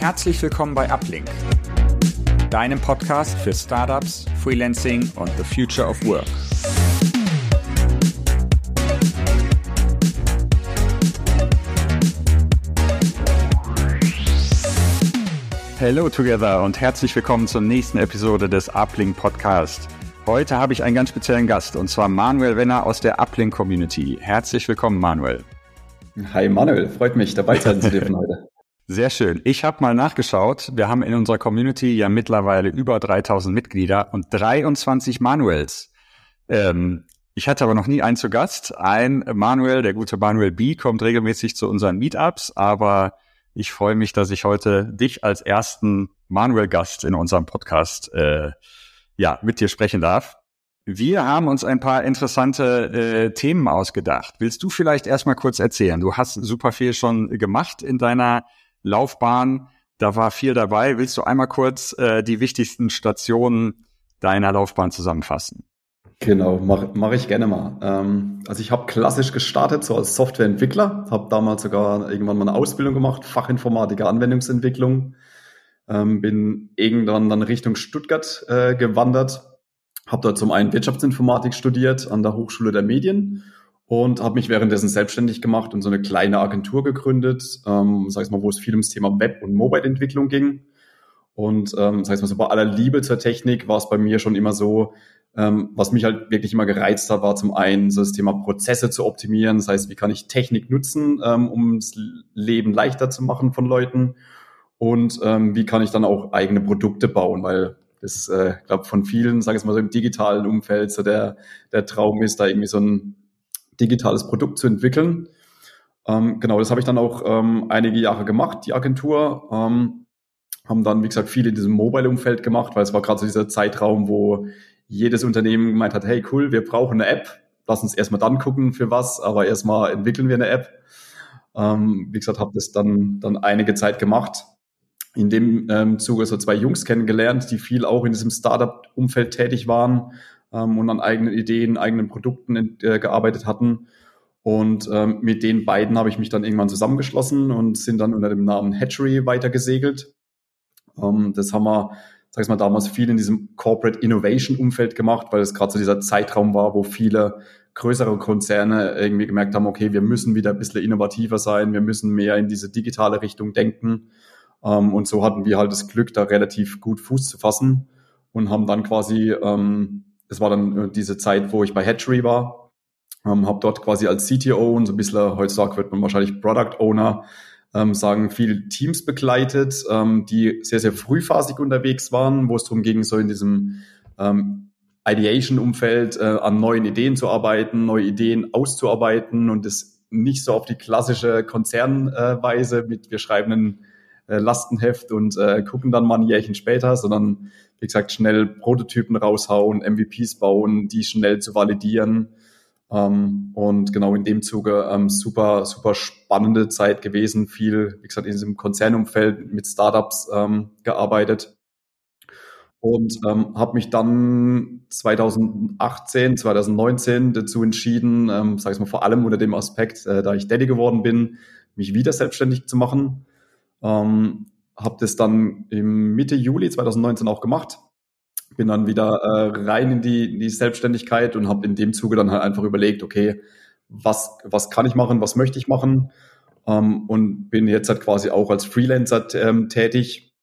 Herzlich willkommen bei Uplink, deinem Podcast für Startups, Freelancing und the Future of Work. Hello together und herzlich willkommen zur nächsten Episode des Uplink Podcast. Heute habe ich einen ganz speziellen Gast und zwar Manuel Wenner aus der Uplink Community. Herzlich willkommen, Manuel. Hi Manuel, freut mich dabei sein zu dürfen heute. Sehr schön. Ich habe mal nachgeschaut. Wir haben in unserer Community ja mittlerweile über 3000 Mitglieder und 23 Manuels. Ähm, ich hatte aber noch nie einen zu Gast. Ein Manuel, der gute Manuel B, kommt regelmäßig zu unseren Meetups, aber ich freue mich, dass ich heute dich als ersten Manuel-Gast in unserem Podcast äh, ja mit dir sprechen darf. Wir haben uns ein paar interessante äh, Themen ausgedacht. Willst du vielleicht erstmal kurz erzählen? Du hast super viel schon gemacht in deiner Laufbahn. Da war viel dabei. Willst du einmal kurz äh, die wichtigsten Stationen deiner Laufbahn zusammenfassen? Genau, mache mach ich gerne mal. Ähm, also ich habe klassisch gestartet, so als Softwareentwickler, habe damals sogar irgendwann mal eine Ausbildung gemacht, Fachinformatiker Anwendungsentwicklung, ähm, bin irgendwann dann Richtung Stuttgart äh, gewandert, habe dort zum einen Wirtschaftsinformatik studiert an der Hochschule der Medien und habe mich währenddessen selbstständig gemacht und so eine kleine Agentur gegründet, ähm, sag ich mal, wo es viel ums Thema Web- und Mobile-Entwicklung ging. Und ähm, sag ich mal so, bei aller Liebe zur Technik war es bei mir schon immer so, ähm, was mich halt wirklich immer gereizt hat, war zum einen so das Thema Prozesse zu optimieren. Das heißt, wie kann ich Technik nutzen, ähm, um das Leben leichter zu machen von Leuten? Und ähm, wie kann ich dann auch eigene Produkte bauen? Weil das, äh, glaube von vielen, sage ich mal so im digitalen Umfeld, so der, der Traum ist, da irgendwie so ein digitales Produkt zu entwickeln. Ähm, genau, das habe ich dann auch ähm, einige Jahre gemacht, die Agentur. Ähm, haben dann, wie gesagt, viel in diesem Mobile-Umfeld gemacht, weil es war gerade so dieser Zeitraum, wo jedes Unternehmen gemeint hat, hey cool, wir brauchen eine App. Lass uns erstmal dann gucken, für was, aber erstmal entwickeln wir eine App. Ähm, wie gesagt, habe das dann, dann einige Zeit gemacht. In dem ähm, Zuge so zwei Jungs kennengelernt, die viel auch in diesem Startup-Umfeld tätig waren ähm, und an eigenen Ideen, eigenen Produkten äh, gearbeitet hatten. Und ähm, mit den beiden habe ich mich dann irgendwann zusammengeschlossen und sind dann unter dem Namen Hatchery weitergesegelt. Ähm, das haben wir, sag ich mal, damals viel in diesem Corporate Innovation Umfeld gemacht, weil es gerade so dieser Zeitraum war, wo viele größere Konzerne irgendwie gemerkt haben, okay, wir müssen wieder ein bisschen innovativer sein, wir müssen mehr in diese digitale Richtung denken. Ähm, und so hatten wir halt das Glück, da relativ gut Fuß zu fassen und haben dann quasi ähm, das war dann äh, diese Zeit, wo ich bei Hatchery war, ähm, habe dort quasi als CTO und so ein bisschen, heutzutage wird man wahrscheinlich Product Owner ähm, sagen, viele Teams begleitet, ähm, die sehr, sehr frühphasig unterwegs waren, wo es darum ging, so in diesem ähm, Ideation-Umfeld äh, an neuen Ideen zu arbeiten, neue Ideen auszuarbeiten und das nicht so auf die klassische Konzernweise mit wir schreiben ein äh, Lastenheft und äh, gucken dann mal ein Jährchen später, sondern wie gesagt, schnell Prototypen raushauen, MVPs bauen, die schnell zu validieren. Ähm, und genau in dem Zuge ähm, super, super spannende Zeit gewesen. Viel, wie gesagt, in diesem Konzernumfeld mit Startups ähm, gearbeitet. Und ähm, habe mich dann 2018, 2019 dazu entschieden, ähm, sage ich mal vor allem unter dem Aspekt, äh, da ich Daddy geworden bin, mich wieder selbstständig zu machen. Ähm, habe das dann im Mitte Juli 2019 auch gemacht. Bin dann wieder äh, rein in die, in die Selbstständigkeit und habe in dem Zuge dann halt einfach überlegt, okay, was, was kann ich machen, was möchte ich machen? Ähm, und bin jetzt halt quasi auch als Freelancer ähm, tätig.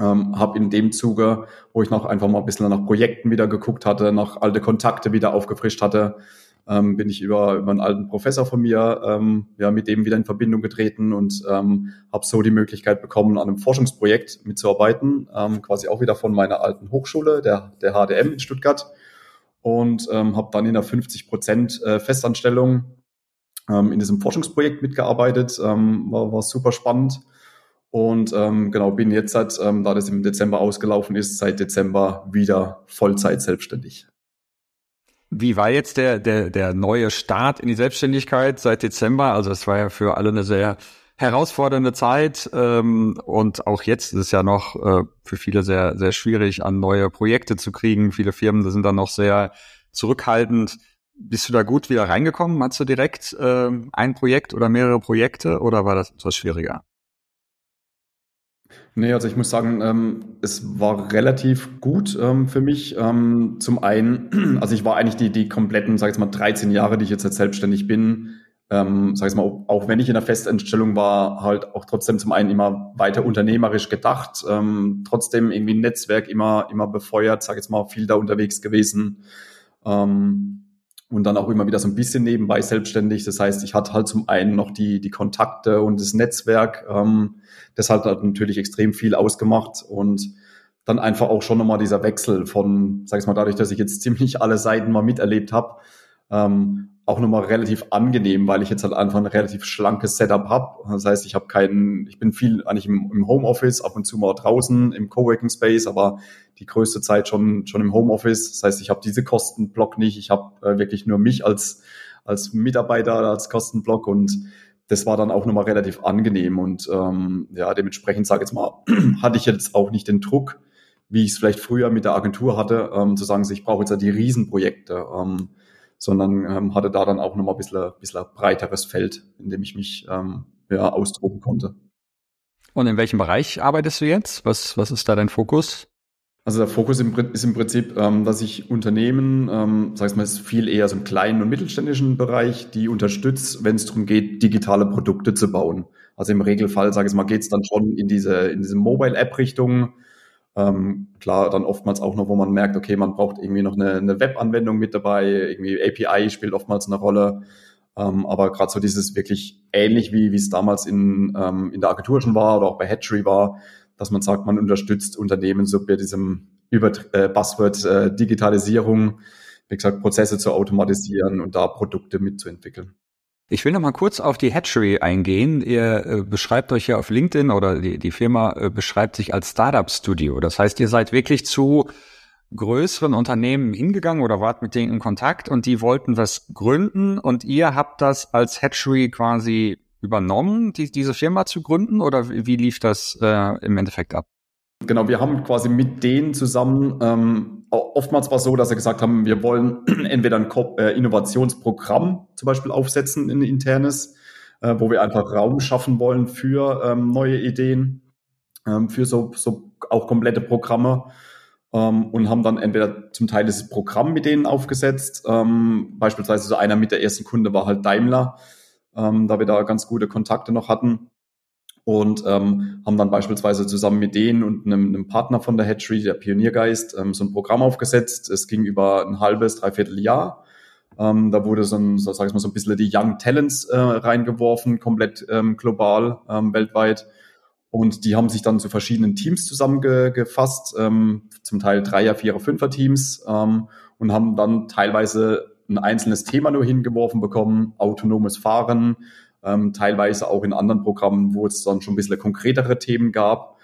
Ähm, habe in dem Zuge, wo ich noch einfach mal ein bisschen nach Projekten wieder geguckt hatte, nach alte Kontakte wieder aufgefrischt hatte, ähm, bin ich über, über einen alten Professor von mir ähm, ja, mit dem wieder in Verbindung getreten und ähm, habe so die Möglichkeit bekommen, an einem Forschungsprojekt mitzuarbeiten, ähm, quasi auch wieder von meiner alten Hochschule, der, der HDM in Stuttgart und ähm, habe dann in einer 50 Prozent äh, Festanstellung ähm, in diesem Forschungsprojekt mitgearbeitet, ähm, war, war super spannend. Und ähm, genau, bin jetzt seit, ähm, da das im Dezember ausgelaufen ist, seit Dezember wieder Vollzeit selbstständig. Wie war jetzt der, der, der neue Start in die Selbstständigkeit seit Dezember? Also es war ja für alle eine sehr herausfordernde Zeit ähm, und auch jetzt ist es ja noch äh, für viele sehr, sehr schwierig, an neue Projekte zu kriegen. Viele Firmen sind dann noch sehr zurückhaltend. Bist du da gut wieder reingekommen? Hast du direkt äh, ein Projekt oder mehrere Projekte oder war das etwas schwieriger? Nee, also ich muss sagen, ähm, es war relativ gut ähm, für mich. Ähm, zum einen, also ich war eigentlich die, die kompletten, sag ich mal, 13 Jahre, die ich jetzt, jetzt selbstständig bin, ähm, sag ich mal, auch wenn ich in der Festanstellung war, halt auch trotzdem zum einen immer weiter unternehmerisch gedacht, ähm, trotzdem irgendwie ein Netzwerk immer, immer befeuert, sag ich jetzt mal, viel da unterwegs gewesen. Ähm, und dann auch immer wieder so ein bisschen nebenbei selbstständig. Das heißt, ich hatte halt zum einen noch die, die Kontakte und das Netzwerk. Ähm, das hat natürlich extrem viel ausgemacht und dann einfach auch schon nochmal dieser Wechsel von, sag ich mal, dadurch, dass ich jetzt ziemlich alle Seiten mal miterlebt habe, ähm, auch nochmal relativ angenehm, weil ich jetzt halt einfach ein relativ schlankes Setup habe. Das heißt, ich habe keinen, ich bin viel eigentlich im, im Homeoffice, ab und zu mal draußen im Coworking Space, aber die größte Zeit schon schon im Homeoffice. Das heißt, ich habe diese Kostenblock nicht. Ich habe äh, wirklich nur mich als als Mitarbeiter als Kostenblock und das war dann auch nochmal relativ angenehm und ähm, ja dementsprechend sage jetzt mal hatte ich jetzt auch nicht den Druck, wie ich es vielleicht früher mit der Agentur hatte, ähm, zu sagen, ich brauche jetzt ja die Riesenprojekte. Ähm, sondern ähm, hatte da dann auch nochmal ein bisschen, bisschen breiteres Feld, in dem ich mich ähm, ja, austoben konnte. Und in welchem Bereich arbeitest du jetzt? Was, was ist da dein Fokus? Also der Fokus ist im Prinzip, ähm, dass ich Unternehmen, ähm, sag ich mal, ist viel eher so im kleinen und mittelständischen Bereich, die unterstützt, wenn es darum geht, digitale Produkte zu bauen. Also im Regelfall, sage ich mal, geht es dann schon in diese in diese Mobile-App-Richtung, ähm, klar, dann oftmals auch noch, wo man merkt, okay, man braucht irgendwie noch eine, eine Web-Anwendung mit dabei, irgendwie API spielt oftmals eine Rolle. Ähm, aber gerade so dieses wirklich ähnlich wie wie es damals in, ähm, in der Agentur schon war oder auch bei Hatchery war, dass man sagt, man unterstützt Unternehmen so bei diesem über äh, Buzzword äh, Digitalisierung, wie gesagt, Prozesse zu automatisieren und da Produkte mitzuentwickeln. Ich will noch mal kurz auf die Hatchery eingehen. Ihr äh, beschreibt euch ja auf LinkedIn oder die, die Firma äh, beschreibt sich als Startup Studio. Das heißt, ihr seid wirklich zu größeren Unternehmen hingegangen oder wart mit denen in Kontakt und die wollten was gründen und ihr habt das als Hatchery quasi übernommen, die, diese Firma zu gründen? Oder wie lief das äh, im Endeffekt ab? Genau, wir haben quasi mit denen zusammen, ähm, oftmals war es so, dass sie gesagt haben, wir wollen entweder ein äh, Innovationsprogramm zum Beispiel aufsetzen, ein internes, äh, wo wir einfach Raum schaffen wollen für ähm, neue Ideen, ähm, für so, so auch komplette Programme ähm, und haben dann entweder zum Teil dieses Programm mit denen aufgesetzt, ähm, beispielsweise so einer mit der ersten Kunde war halt Daimler, ähm, da wir da ganz gute Kontakte noch hatten und ähm, haben dann beispielsweise zusammen mit denen und einem, einem Partner von der Hatchery, der Pioniergeist, ähm, so ein Programm aufgesetzt. Es ging über ein halbes, dreiviertel Jahr. Ähm, da wurde so ein, so, sag ich mal, so ein bisschen die Young Talents äh, reingeworfen, komplett ähm, global, ähm, weltweit. Und die haben sich dann zu verschiedenen Teams zusammengefasst, ähm, zum Teil Dreier, Vierer, Fünfer Teams ähm, und haben dann teilweise ein einzelnes Thema nur hingeworfen bekommen, autonomes Fahren, ähm, teilweise auch in anderen Programmen, wo es dann schon ein bisschen konkretere Themen gab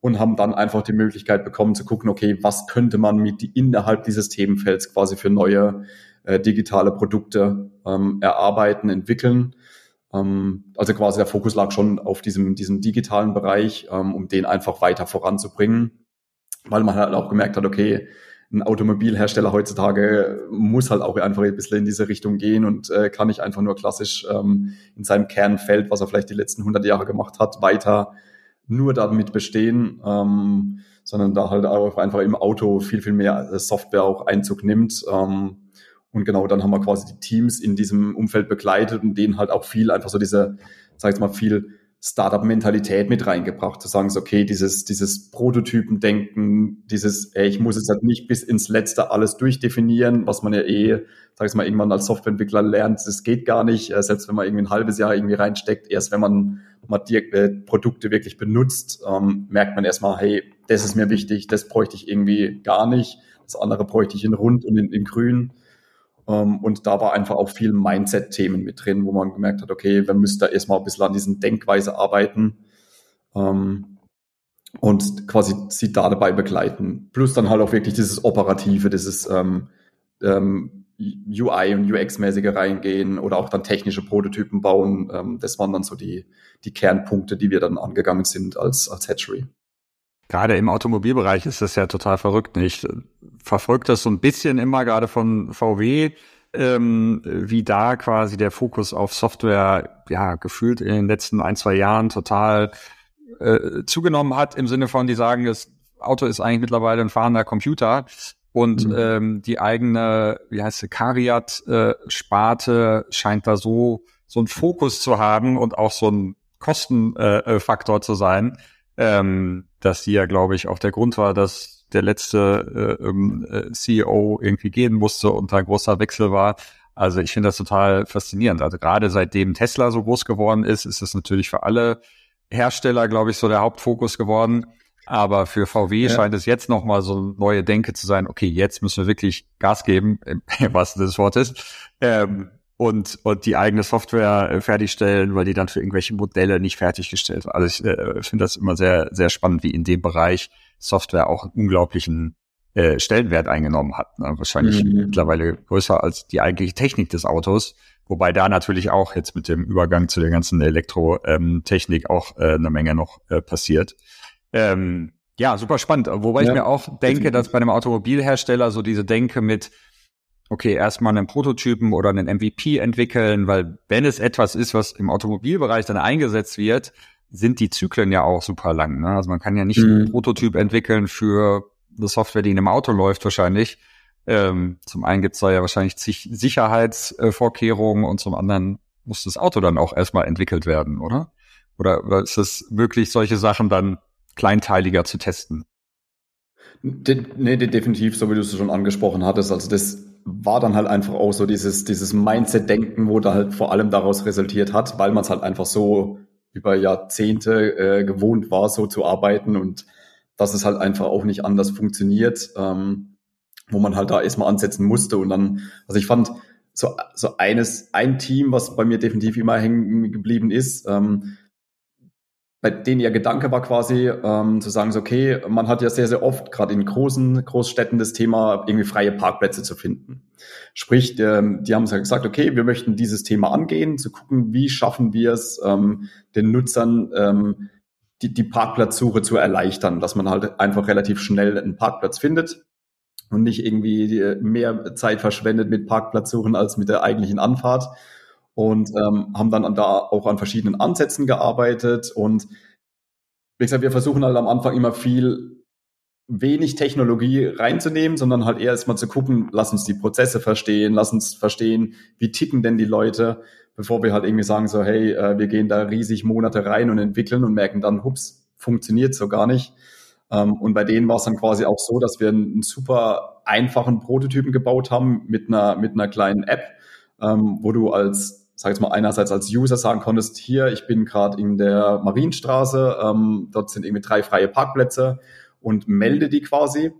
und haben dann einfach die Möglichkeit bekommen zu gucken, okay, was könnte man mit innerhalb dieses Themenfelds quasi für neue äh, digitale Produkte ähm, erarbeiten, entwickeln. Ähm, also quasi der Fokus lag schon auf diesem, diesem digitalen Bereich, ähm, um den einfach weiter voranzubringen, weil man halt auch gemerkt hat, okay, ein Automobilhersteller heutzutage muss halt auch einfach ein bisschen in diese Richtung gehen und äh, kann nicht einfach nur klassisch ähm, in seinem Kernfeld, was er vielleicht die letzten 100 Jahre gemacht hat, weiter nur damit bestehen, ähm, sondern da halt auch einfach im Auto viel, viel mehr Software auch Einzug nimmt. Ähm, und genau dann haben wir quasi die Teams in diesem Umfeld begleitet und denen halt auch viel einfach so diese, sag ich mal, viel Startup-Mentalität mit reingebracht, zu sagen, so, okay, dieses, dieses Prototypen-Denken, dieses, ey, ich muss jetzt halt nicht bis ins Letzte alles durchdefinieren, was man ja eh, sag ich mal, irgendwann als Softwareentwickler lernt, das geht gar nicht, äh, selbst wenn man irgendwie ein halbes Jahr irgendwie reinsteckt, erst wenn man mal die äh, Produkte wirklich benutzt, ähm, merkt man erstmal, hey, das ist mir wichtig, das bräuchte ich irgendwie gar nicht, das andere bräuchte ich in rund und in, in grün. Ähm, und da war einfach auch viel Mindset-Themen mit drin, wo man gemerkt hat, okay, wir müssen da erstmal ein bisschen an diesen Denkweise arbeiten ähm, und quasi sie da dabei begleiten. Plus dann halt auch wirklich dieses Operative, dieses ähm, ähm, UI und UX-mäßige reingehen oder auch dann technische Prototypen bauen. Ähm, das waren dann so die, die Kernpunkte, die wir dann angegangen sind als, als Hatchery. Gerade im Automobilbereich ist das ja total verrückt. Ich verfolge das so ein bisschen immer gerade von VW, ähm, wie da quasi der Fokus auf Software ja gefühlt in den letzten ein, zwei Jahren total äh, zugenommen hat im Sinne von, die sagen, das Auto ist eigentlich mittlerweile ein fahrender Computer und mhm. ähm, die eigene, wie heißt sie, Cariat-Sparte äh, scheint da so so einen Fokus zu haben und auch so ein Kostenfaktor äh, zu sein, ähm, dass die ja, glaube ich, auch der Grund war, dass der letzte äh, ähm, äh, CEO irgendwie gehen musste und da ein großer Wechsel war. Also ich finde das total faszinierend. Also gerade seitdem Tesla so groß geworden ist, ist es natürlich für alle Hersteller, glaube ich, so der Hauptfokus geworden. Aber für VW ja. scheint es jetzt nochmal so eine neue Denke zu sein, okay, jetzt müssen wir wirklich Gas geben, im wahrsten des Wortes, ähm, und, und die eigene Software äh, fertigstellen, weil die dann für irgendwelche Modelle nicht fertiggestellt wird. Also ich äh, finde das immer sehr, sehr spannend, wie in dem Bereich Software auch einen unglaublichen äh, Stellenwert eingenommen hat. Ne? Wahrscheinlich mhm. mittlerweile größer als die eigentliche Technik des Autos. Wobei da natürlich auch jetzt mit dem Übergang zu der ganzen Elektrotechnik ähm, auch äh, eine Menge noch äh, passiert. Ähm, ja, super spannend. Wobei ja, ich mir auch denke, dass bei einem Automobilhersteller so diese Denke mit, okay, erstmal einen Prototypen oder einen MVP entwickeln, weil wenn es etwas ist, was im Automobilbereich dann eingesetzt wird, sind die Zyklen ja auch super lang. Ne? Also man kann ja nicht mhm. einen Prototyp entwickeln für eine Software, die in einem Auto läuft wahrscheinlich. Ähm, zum einen gibt's da ja wahrscheinlich zig Sicherheitsvorkehrungen und zum anderen muss das Auto dann auch erstmal entwickelt werden, oder? Oder, oder ist es wirklich solche Sachen dann kleinteiliger zu testen? De nee, definitiv, so wie du es schon angesprochen hattest. Also das war dann halt einfach auch so dieses, dieses Mindset-Denken, wo da halt vor allem daraus resultiert hat, weil man es halt einfach so über Jahrzehnte äh, gewohnt war, so zu arbeiten und dass es halt einfach auch nicht anders funktioniert, ähm, wo man halt da erstmal ansetzen musste. Und dann, also ich fand so, so eines, ein Team, was bei mir definitiv immer hängen geblieben ist, ähm, bei denen ihr Gedanke war quasi ähm, zu sagen, so, okay, man hat ja sehr, sehr oft, gerade in großen Großstädten, das Thema, irgendwie freie Parkplätze zu finden. Sprich, ähm, die haben gesagt, okay, wir möchten dieses Thema angehen, zu gucken, wie schaffen wir es, ähm, den Nutzern ähm, die, die Parkplatzsuche zu erleichtern, dass man halt einfach relativ schnell einen Parkplatz findet und nicht irgendwie mehr Zeit verschwendet mit Parkplatzsuchen als mit der eigentlichen Anfahrt. Und ähm, haben dann da auch an verschiedenen Ansätzen gearbeitet und wie gesagt, wir versuchen halt am Anfang immer viel wenig Technologie reinzunehmen, sondern halt eher erstmal zu gucken, lass uns die Prozesse verstehen, lass uns verstehen, wie ticken denn die Leute, bevor wir halt irgendwie sagen so, hey, äh, wir gehen da riesig Monate rein und entwickeln und merken dann, hups, funktioniert so gar nicht. Ähm, und bei denen war es dann quasi auch so, dass wir einen super einfachen Prototypen gebaut haben mit einer, mit einer kleinen App, ähm, wo du als sag jetzt mal, einerseits als User sagen konntest, hier, ich bin gerade in der Marienstraße, ähm, dort sind irgendwie drei freie Parkplätze und melde die quasi.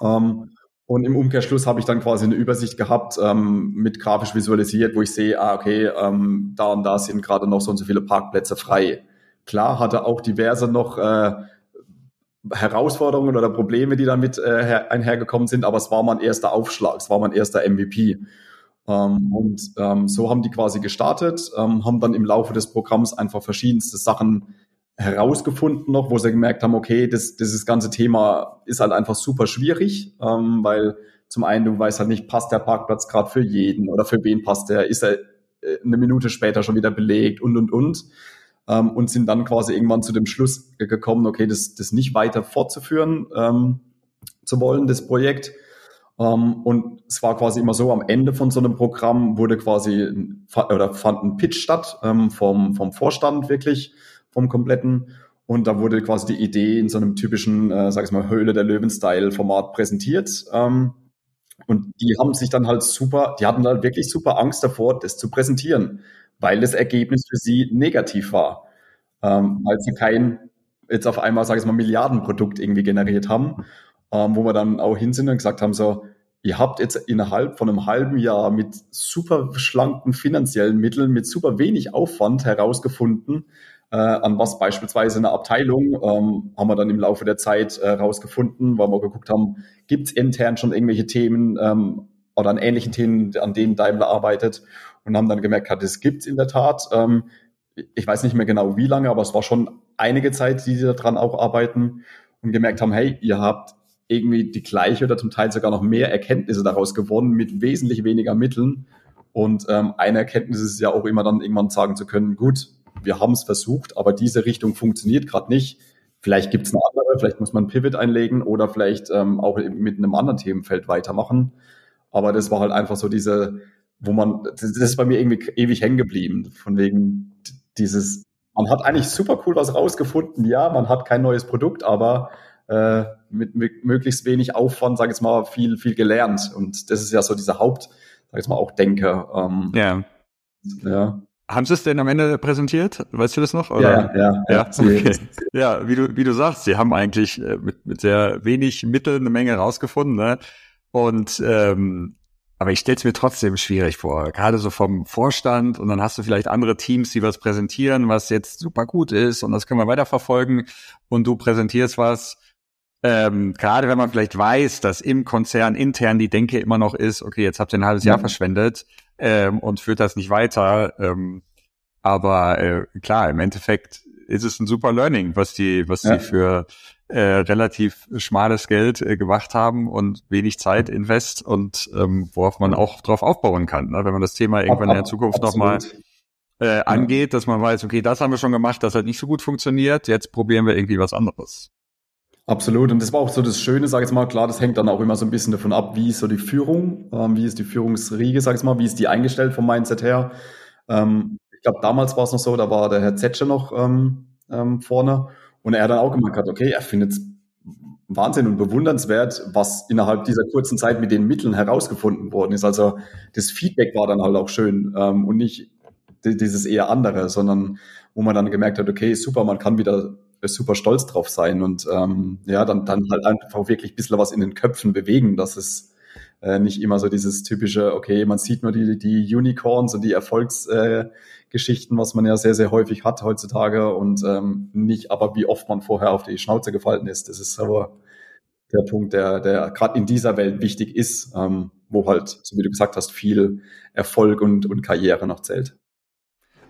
Ähm, und im Umkehrschluss habe ich dann quasi eine Übersicht gehabt, ähm, mit grafisch visualisiert, wo ich sehe, ah, okay, ähm, da und da sind gerade noch so und so viele Parkplätze frei. Klar hatte auch diverse noch äh, Herausforderungen oder Probleme, die damit äh, einhergekommen sind, aber es war mein erster Aufschlag, es war mein erster MVP. Ähm, und ähm, so haben die quasi gestartet, ähm, haben dann im Laufe des Programms einfach verschiedenste Sachen herausgefunden noch, wo sie gemerkt haben, okay, das, dieses ganze Thema ist halt einfach super schwierig, ähm, weil zum einen du weißt halt nicht, passt der Parkplatz gerade für jeden oder für wen passt der, ist er äh, eine Minute später schon wieder belegt und und und? Ähm, und sind dann quasi irgendwann zu dem Schluss gekommen, okay, das, das nicht weiter fortzuführen ähm, zu wollen, das Projekt. Ähm, und es war quasi immer so, am Ende von so einem Programm wurde quasi oder fand ein Pitch statt ähm, vom, vom Vorstand wirklich, vom kompletten. Und da wurde quasi die Idee in so einem typischen, äh, sag ich mal, Höhle der Löwen-Style-Format präsentiert. Ähm, und die haben sich dann halt super, die hatten halt wirklich super Angst davor, das zu präsentieren, weil das Ergebnis für sie negativ war. Ähm, weil sie kein, jetzt auf einmal, sage ich mal, Milliardenprodukt irgendwie generiert haben ähm, wo wir dann auch hin sind und gesagt haben, so, ihr habt jetzt innerhalb von einem halben Jahr mit super schlanken finanziellen Mitteln, mit super wenig Aufwand herausgefunden, äh, an was beispielsweise eine Abteilung, ähm, haben wir dann im Laufe der Zeit äh, herausgefunden, weil wir geguckt haben, gibt es intern schon irgendwelche Themen ähm, oder an ähnlichen Themen, an denen Daimler arbeitet und haben dann gemerkt, hat, es gibt in der Tat. Ähm, ich weiß nicht mehr genau wie lange, aber es war schon einige Zeit, die sie daran auch arbeiten und gemerkt haben, hey, ihr habt irgendwie die gleiche oder zum Teil sogar noch mehr Erkenntnisse daraus gewonnen mit wesentlich weniger Mitteln. Und ähm, eine Erkenntnis ist ja auch immer dann irgendwann sagen zu können, gut, wir haben es versucht, aber diese Richtung funktioniert gerade nicht. Vielleicht gibt es eine andere, vielleicht muss man Pivot einlegen oder vielleicht ähm, auch mit einem anderen Themenfeld weitermachen. Aber das war halt einfach so diese, wo man, das ist bei mir irgendwie ewig hängen geblieben, von wegen dieses, man hat eigentlich super cool was rausgefunden, ja, man hat kein neues Produkt, aber äh, mit, mit möglichst wenig Aufwand, sage ich mal, viel, viel gelernt. Und das ist ja so dieser Haupt, sage ich mal, auch Denker. Ähm, ja. Ja. Haben Sie es denn am Ende präsentiert? Weißt du das noch? Oder? Ja, ja, ja. Ja, okay. ja wie, du, wie du sagst, Sie haben eigentlich äh, mit, mit sehr wenig Mitteln eine Menge rausgefunden. Ne? Und ähm, aber ich stelle es mir trotzdem schwierig vor, gerade so vom Vorstand und dann hast du vielleicht andere Teams, die was präsentieren, was jetzt super gut ist und das können wir weiterverfolgen und du präsentierst was. Ähm, gerade wenn man vielleicht weiß, dass im Konzern intern die Denke immer noch ist, okay, jetzt habt ihr ein halbes Jahr verschwendet, ähm, und führt das nicht weiter. Ähm, aber äh, klar, im Endeffekt ist es ein super Learning, was die, was ja. die für äh, relativ schmales Geld äh, gemacht haben und wenig Zeit invest und ähm, worauf man auch drauf aufbauen kann. Ne? Wenn man das Thema irgendwann ab, in der Zukunft nochmal äh, angeht, dass man weiß, okay, das haben wir schon gemacht, das hat nicht so gut funktioniert, jetzt probieren wir irgendwie was anderes. Absolut. Und das war auch so das Schöne, sage ich jetzt mal, klar, das hängt dann auch immer so ein bisschen davon ab, wie ist so die Führung, ähm, wie ist die Führungsriege, sage ich mal, wie ist die eingestellt vom Mindset her. Ähm, ich glaube, damals war es noch so, da war der Herr Zetsche noch ähm, ähm, vorne und er dann auch gemerkt hat, okay, er findet es Wahnsinn und bewundernswert, was innerhalb dieser kurzen Zeit mit den Mitteln herausgefunden worden ist. Also das Feedback war dann halt auch schön ähm, und nicht dieses eher andere, sondern wo man dann gemerkt hat, okay, super, man kann wieder super stolz drauf sein und ähm, ja, dann, dann halt einfach wirklich ein bisschen was in den Köpfen bewegen, dass es äh, nicht immer so dieses typische, okay, man sieht nur die, die Unicorns und die Erfolgsgeschichten, äh, was man ja sehr, sehr häufig hat heutzutage und ähm, nicht aber, wie oft man vorher auf die Schnauze gefallen ist. Das ist aber der Punkt, der, der gerade in dieser Welt wichtig ist, ähm, wo halt, so wie du gesagt hast, viel Erfolg und, und Karriere noch zählt.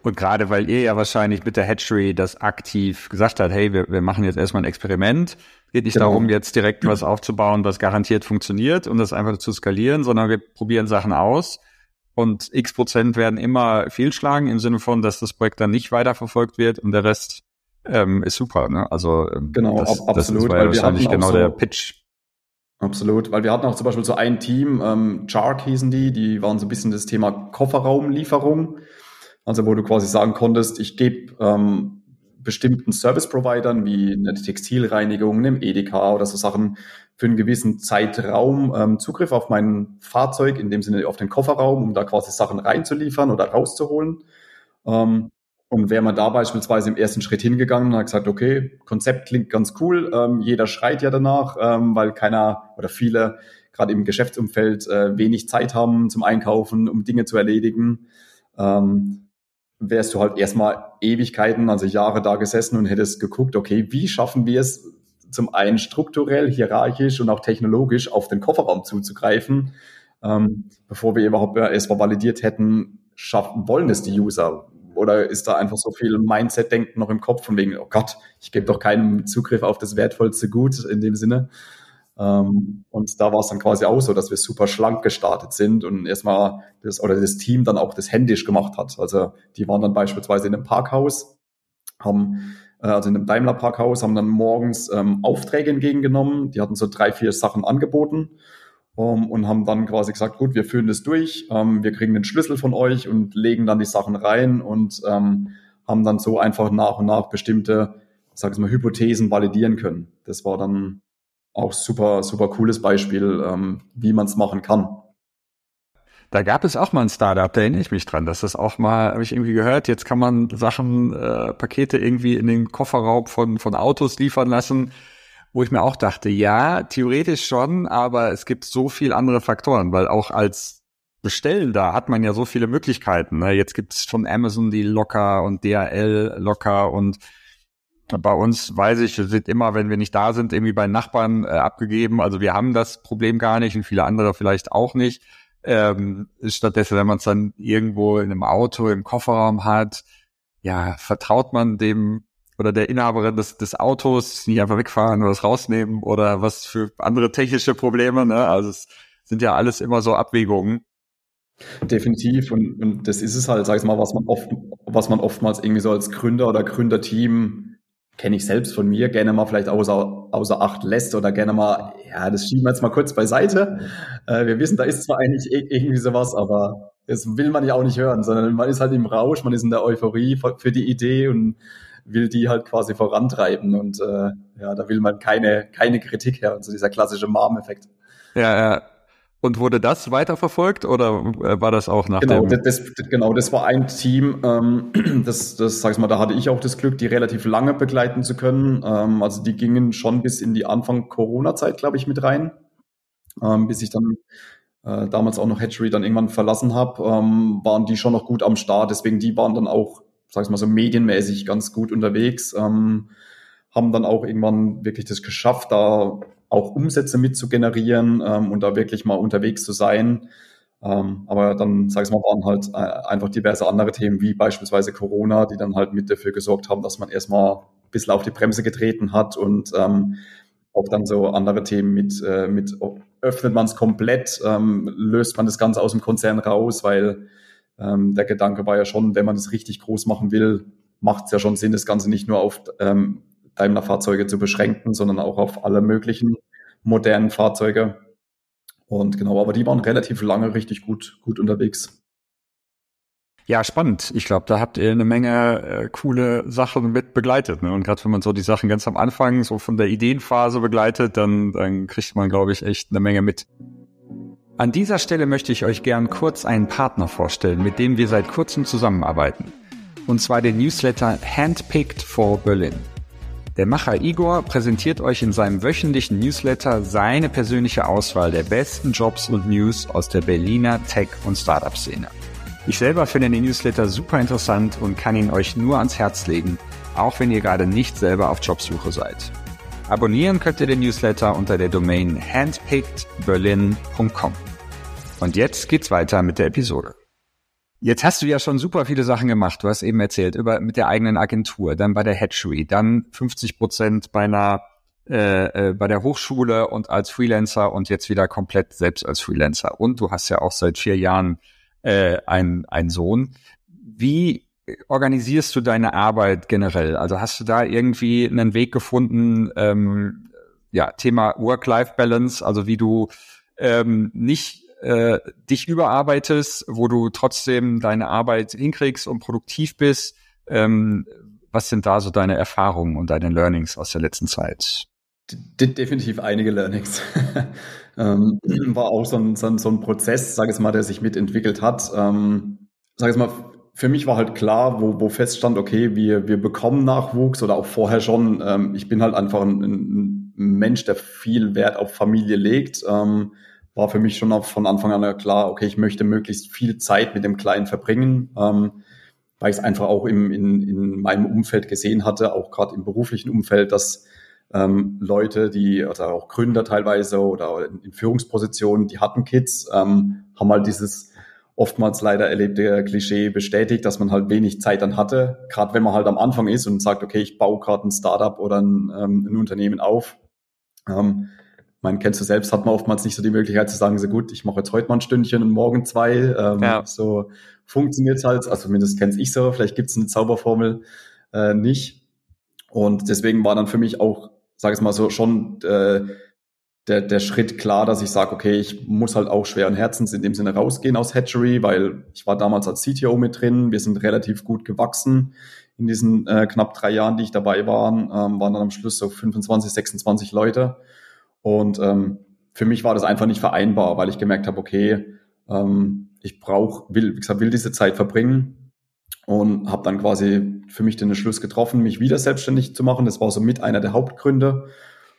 Und gerade weil ihr ja wahrscheinlich mit der Hatchery das aktiv gesagt habt, hey, wir, wir machen jetzt erstmal ein Experiment. Geht nicht genau. darum, jetzt direkt was aufzubauen, was garantiert funktioniert und das einfach zu skalieren, sondern wir probieren Sachen aus. Und x Prozent werden immer fehlschlagen im Sinne von, dass das Projekt dann nicht weiterverfolgt wird und der Rest ähm, ist super. Ne? Also ähm, genau, das, ab, absolut. Das ja wahrscheinlich genau so, der Pitch. Absolut, weil wir hatten auch zum Beispiel so ein Team, ähm, Jark hießen die, die waren so ein bisschen das Thema Kofferraumlieferung. Also wo du quasi sagen konntest, ich gebe ähm, bestimmten Service-Providern wie eine Textilreinigung, einem Edeka oder so Sachen für einen gewissen Zeitraum ähm, Zugriff auf mein Fahrzeug, in dem Sinne auf den Kofferraum, um da quasi Sachen reinzuliefern oder rauszuholen. Ähm, und wäre man da beispielsweise im ersten Schritt hingegangen und hat gesagt, okay, Konzept klingt ganz cool, ähm, jeder schreit ja danach, ähm, weil keiner oder viele gerade im Geschäftsumfeld äh, wenig Zeit haben zum Einkaufen, um Dinge zu erledigen. Ähm, wärst du halt erstmal Ewigkeiten, also Jahre da gesessen und hättest geguckt, okay, wie schaffen wir es zum einen strukturell, hierarchisch und auch technologisch auf den Kofferraum zuzugreifen, ähm, bevor wir überhaupt erstmal validiert hätten, schaffen, wollen es die User? Oder ist da einfach so viel Mindset-Denken noch im Kopf von wegen, oh Gott, ich gebe doch keinen Zugriff auf das wertvollste Gut in dem Sinne. Ähm, und da war es dann quasi auch so, dass wir super schlank gestartet sind und erstmal das oder das Team dann auch das händisch gemacht hat. Also die waren dann beispielsweise in einem Parkhaus, haben äh, also in einem Daimler Parkhaus, haben dann morgens ähm, Aufträge entgegengenommen. Die hatten so drei, vier Sachen angeboten um, und haben dann quasi gesagt, gut, wir führen das durch, ähm, wir kriegen den Schlüssel von euch und legen dann die Sachen rein und ähm, haben dann so einfach nach und nach bestimmte, sag ich mal, Hypothesen validieren können. Das war dann auch super, super cooles Beispiel, ähm, wie man es machen kann. Da gab es auch mal ein Startup, da erinnere ich mich dran, dass das auch mal, habe ich irgendwie gehört, jetzt kann man Sachen, äh, Pakete irgendwie in den Kofferraum von, von Autos liefern lassen, wo ich mir auch dachte, ja, theoretisch schon, aber es gibt so viel andere Faktoren, weil auch als Bestellender hat man ja so viele Möglichkeiten. Ne? Jetzt gibt es von Amazon die Locker und DHL Locker und bei uns weiß ich, wir sind immer, wenn wir nicht da sind, irgendwie bei Nachbarn äh, abgegeben. Also wir haben das Problem gar nicht und viele andere vielleicht auch nicht. Ähm, stattdessen, wenn man es dann irgendwo in einem Auto im Kofferraum hat, ja, vertraut man dem oder der Inhaberin des, des Autos nicht einfach wegfahren oder es rausnehmen oder was für andere technische Probleme. Ne? Also es sind ja alles immer so Abwägungen. Definitiv. Und, und das ist es halt, sag ich mal, was man oft, was man oftmals irgendwie so als Gründer oder Gründerteam kenne ich selbst von mir, gerne mal vielleicht außer, außer Acht lässt oder gerne mal, ja, das schieben wir jetzt mal kurz beiseite. Äh, wir wissen, da ist zwar eigentlich irgendwie sowas, aber das will man ja auch nicht hören, sondern man ist halt im Rausch, man ist in der Euphorie für die Idee und will die halt quasi vorantreiben und äh, ja, da will man keine, keine Kritik her, also dieser klassische Mom-Effekt. Ja, ja. Und wurde das weiterverfolgt oder äh, war das auch nach genau, dem? Das, genau, das war ein Team, ähm, das, das sag ich mal, da hatte ich auch das Glück, die relativ lange begleiten zu können. Ähm, also die gingen schon bis in die Anfang Corona-Zeit, glaube ich, mit rein, ähm, bis ich dann äh, damals auch noch Hatchery dann irgendwann verlassen habe, ähm, waren die schon noch gut am Start. Deswegen die waren dann auch, sag ich mal so, medienmäßig ganz gut unterwegs. Ähm, haben dann auch irgendwann wirklich das geschafft, da auch Umsätze mit zu generieren ähm, und da wirklich mal unterwegs zu sein. Ähm, aber dann, sag ich mal, waren halt äh, einfach diverse andere Themen, wie beispielsweise Corona, die dann halt mit dafür gesorgt haben, dass man erstmal ein bisschen auf die Bremse getreten hat und ähm, auch dann so andere Themen mit, äh, mit öffnet man es komplett, ähm, löst man das Ganze aus dem Konzern raus, weil ähm, der Gedanke war ja schon, wenn man das richtig groß machen will, macht es ja schon Sinn, das Ganze nicht nur auf ähm, Daimler-Fahrzeuge zu beschränken, sondern auch auf alle möglichen modernen Fahrzeuge. Und genau, aber die waren relativ lange richtig gut, gut unterwegs. Ja, spannend. Ich glaube, da habt ihr eine Menge äh, coole Sachen mit begleitet. Ne? Und gerade wenn man so die Sachen ganz am Anfang so von der Ideenphase begleitet, dann, dann kriegt man, glaube ich, echt eine Menge mit. An dieser Stelle möchte ich euch gern kurz einen Partner vorstellen, mit dem wir seit kurzem zusammenarbeiten. Und zwar den Newsletter Handpicked for Berlin. Der Macher Igor präsentiert euch in seinem wöchentlichen Newsletter seine persönliche Auswahl der besten Jobs und News aus der Berliner Tech- und Startup-Szene. Ich selber finde den Newsletter super interessant und kann ihn euch nur ans Herz legen, auch wenn ihr gerade nicht selber auf Jobsuche seid. Abonnieren könnt ihr den Newsletter unter der Domain handpickedberlin.com. Und jetzt geht's weiter mit der Episode. Jetzt hast du ja schon super viele Sachen gemacht. Du hast eben erzählt über mit der eigenen Agentur, dann bei der Hatchery, dann 50 Prozent bei einer äh, äh, bei der Hochschule und als Freelancer und jetzt wieder komplett selbst als Freelancer. Und du hast ja auch seit vier Jahren äh, ein, ein Sohn. Wie organisierst du deine Arbeit generell? Also hast du da irgendwie einen Weg gefunden, ähm, ja, Thema Work-Life-Balance, also wie du ähm, nicht äh, dich überarbeitest, wo du trotzdem deine Arbeit hinkriegst und produktiv bist. Ähm, was sind da so deine Erfahrungen und deine Learnings aus der letzten Zeit? De definitiv einige Learnings. ähm, war auch so ein, so ein, so ein Prozess, sage ich mal, der sich mitentwickelt hat. Ähm, sage ich mal, für mich war halt klar, wo, wo feststand, okay, wir, wir bekommen Nachwuchs oder auch vorher schon. Ähm, ich bin halt einfach ein, ein Mensch, der viel Wert auf Familie legt. Ähm, war für mich schon von Anfang an klar, okay, ich möchte möglichst viel Zeit mit dem Kleinen verbringen, ähm, weil ich es einfach auch im, in, in meinem Umfeld gesehen hatte, auch gerade im beruflichen Umfeld, dass ähm, Leute, die, also auch Gründer teilweise oder in, in Führungspositionen, die hatten Kids, ähm, haben halt dieses oftmals leider erlebte Klischee bestätigt, dass man halt wenig Zeit dann hatte, gerade wenn man halt am Anfang ist und sagt, okay, ich baue gerade ein Startup oder ein, ähm, ein Unternehmen auf. Ähm, man kennst du selbst, hat man oftmals nicht so die Möglichkeit zu sagen, so gut, ich mache jetzt heute mal ein Stündchen und morgen zwei. Ähm, ja. So funktioniert halt, also zumindest kenne ich so, vielleicht gibt es eine Zauberformel äh, nicht. Und deswegen war dann für mich auch, sage ich mal so, schon äh, der, der Schritt klar, dass ich sage, okay, ich muss halt auch schweren Herzens in dem Sinne rausgehen aus Hatchery, weil ich war damals als CTO mit drin, wir sind relativ gut gewachsen in diesen äh, knapp drei Jahren, die ich dabei war, ähm, waren dann am Schluss so 25, 26 Leute. Und ähm, für mich war das einfach nicht vereinbar, weil ich gemerkt habe, okay, ähm, ich brauche, will, wie gesagt, will diese Zeit verbringen und habe dann quasi für mich den Entschluss getroffen, mich wieder selbstständig zu machen. Das war so mit einer der Hauptgründe.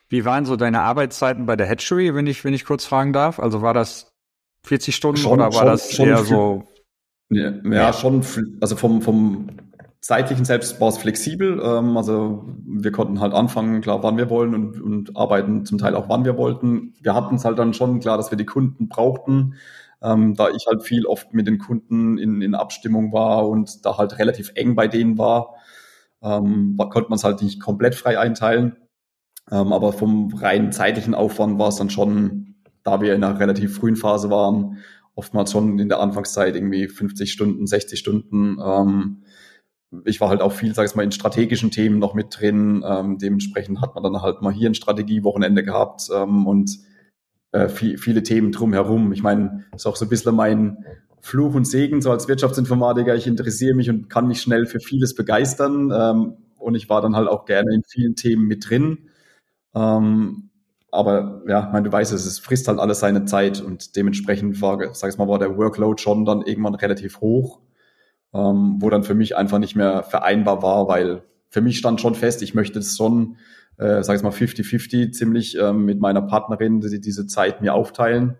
Wie waren so deine Arbeitszeiten bei der Hatchery, wenn ich, wenn ich kurz fragen darf? Also war das 40 Stunden schon, oder war schon, das eher so? Ja, ja, schon, also vom, vom zeitlichen selbst war es flexibel. Ähm, also wir konnten halt anfangen, klar, wann wir wollen und, und arbeiten zum Teil auch, wann wir wollten. Wir hatten es halt dann schon klar, dass wir die Kunden brauchten. Ähm, da ich halt viel oft mit den Kunden in, in Abstimmung war und da halt relativ eng bei denen war, ähm, konnte man es halt nicht komplett frei einteilen. Ähm, aber vom rein zeitlichen Aufwand war es dann schon, da wir in einer relativ frühen Phase waren oftmals schon in der Anfangszeit irgendwie 50 Stunden, 60 Stunden. Ähm, ich war halt auch viel, sag ich mal, in strategischen Themen noch mit drin. Ähm, dementsprechend hat man dann halt mal hier ein Strategiewochenende gehabt ähm, und äh, viel, viele Themen drumherum. Ich meine, ist auch so ein bisschen mein Fluch und Segen, so als Wirtschaftsinformatiker. Ich interessiere mich und kann mich schnell für vieles begeistern. Ähm, und ich war dann halt auch gerne in vielen Themen mit drin. Ähm, aber ja, ich meine, du weißt es, es frisst halt alles seine Zeit und dementsprechend war, sag ich mal, war der Workload schon dann irgendwann relativ hoch ähm, wo dann für mich einfach nicht mehr vereinbar war, weil für mich stand schon fest, ich möchte es schon, äh, sag ich mal, 50-50 ziemlich ähm, mit meiner Partnerin die, diese Zeit mir aufteilen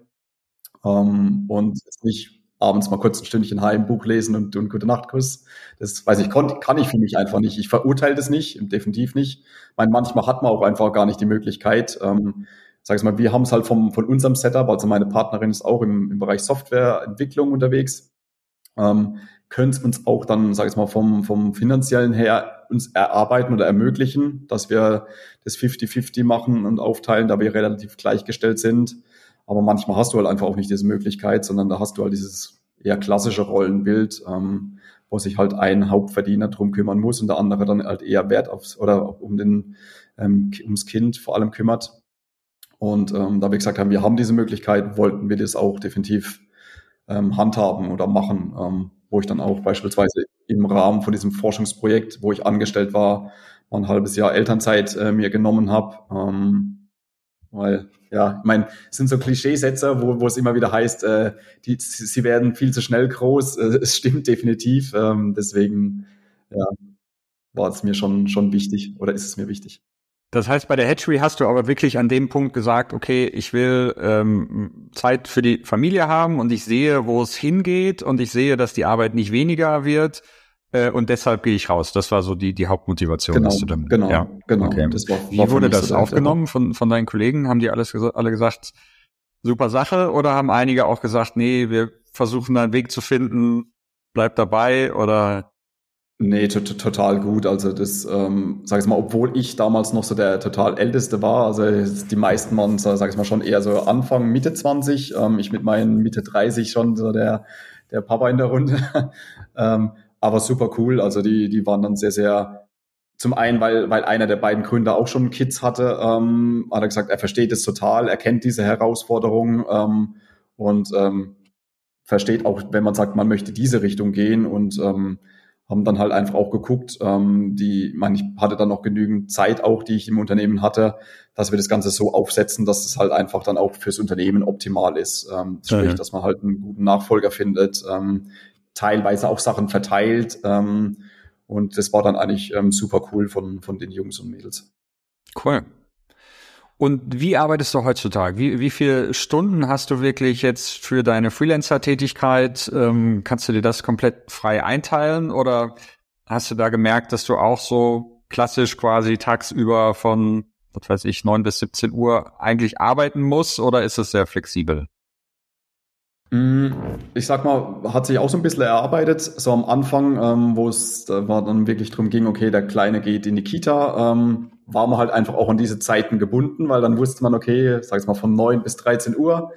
ähm, und nicht abends mal kurz ein Stündchen heim, Buch lesen und, und gute Nachtkuss. Das weiß ich, kann, kann ich für mich einfach nicht. Ich verurteile das nicht, definitiv nicht. Ich meine, manchmal hat man auch einfach gar nicht die Möglichkeit. Ähm, sag ich mal, wir haben es halt vom, von unserem Setup, also meine Partnerin ist auch im, im Bereich Softwareentwicklung unterwegs. Ähm, können es uns auch dann, sage ich mal, vom, vom finanziellen her uns erarbeiten oder ermöglichen, dass wir das 50-50 machen und aufteilen, da wir relativ gleichgestellt sind. Aber manchmal hast du halt einfach auch nicht diese Möglichkeit, sondern da hast du halt dieses eher klassische Rollenbild, ähm, wo sich halt ein Hauptverdiener drum kümmern muss und der andere dann halt eher Wert aufs oder um den ähm, ums Kind vor allem kümmert. Und ähm, da wir gesagt haben, wir haben diese Möglichkeit, wollten wir das auch definitiv ähm, handhaben oder machen. Ähm, wo ich dann auch beispielsweise im Rahmen von diesem Forschungsprojekt, wo ich angestellt war, mal ein halbes Jahr Elternzeit äh, mir genommen habe. Ähm, weil, ja, ich meine, es sind so Klischeesätze, wo, wo es immer wieder heißt, äh, die, sie werden viel zu schnell groß. Äh, es stimmt definitiv. Ähm, deswegen, ja, war es mir schon, schon wichtig oder ist es mir wichtig. Das heißt, bei der Hatchery hast du aber wirklich an dem Punkt gesagt, okay, ich will ähm, Zeit für die Familie haben und ich sehe, wo es hingeht und ich sehe, dass die Arbeit nicht weniger wird äh, und deshalb gehe ich raus. Das war so die die Hauptmotivation. Genau, du dann, genau, ja, genau. Okay. Das war, Wie war wurde das so aufgenommen von von deinen Kollegen? Haben die alles alle gesagt, super Sache oder haben einige auch gesagt, nee, wir versuchen da einen Weg zu finden, bleib dabei oder Nee, total gut. Also das, ähm, sag ich mal, obwohl ich damals noch so der total älteste war, also die meisten waren, sag ich mal, schon eher so Anfang, Mitte 20, ähm, ich mit meinen Mitte 30 schon so der, der Papa in der Runde. ähm, aber super cool. Also die, die waren dann sehr, sehr, zum einen, weil, weil einer der beiden Gründer auch schon Kids hatte, ähm, hat er gesagt, er versteht es total, er kennt diese Herausforderung ähm, und ähm, versteht auch, wenn man sagt, man möchte diese Richtung gehen und ähm, haben dann halt einfach auch geguckt, ähm, die, man, ich hatte dann noch genügend Zeit auch, die ich im Unternehmen hatte, dass wir das Ganze so aufsetzen, dass es halt einfach dann auch fürs Unternehmen optimal ist. Ähm, sprich, ja. dass man halt einen guten Nachfolger findet, ähm, teilweise auch Sachen verteilt. Ähm, und das war dann eigentlich ähm, super cool von, von den Jungs und Mädels. Cool. Und wie arbeitest du heutzutage? Wie, wie viele Stunden hast du wirklich jetzt für deine Freelancer-Tätigkeit? Ähm, kannst du dir das komplett frei einteilen oder hast du da gemerkt, dass du auch so klassisch quasi tagsüber von, was weiß ich, neun bis 17 Uhr eigentlich arbeiten musst oder ist es sehr flexibel? Mm, ich sag mal, hat sich auch so ein bisschen erarbeitet. So am Anfang, ähm, wo es da war dann wirklich drum ging, okay, der Kleine geht in die Kita, ähm, war man halt einfach auch an diese Zeiten gebunden, weil dann wusste man, okay, sag ich mal, von neun bis 13 Uhr.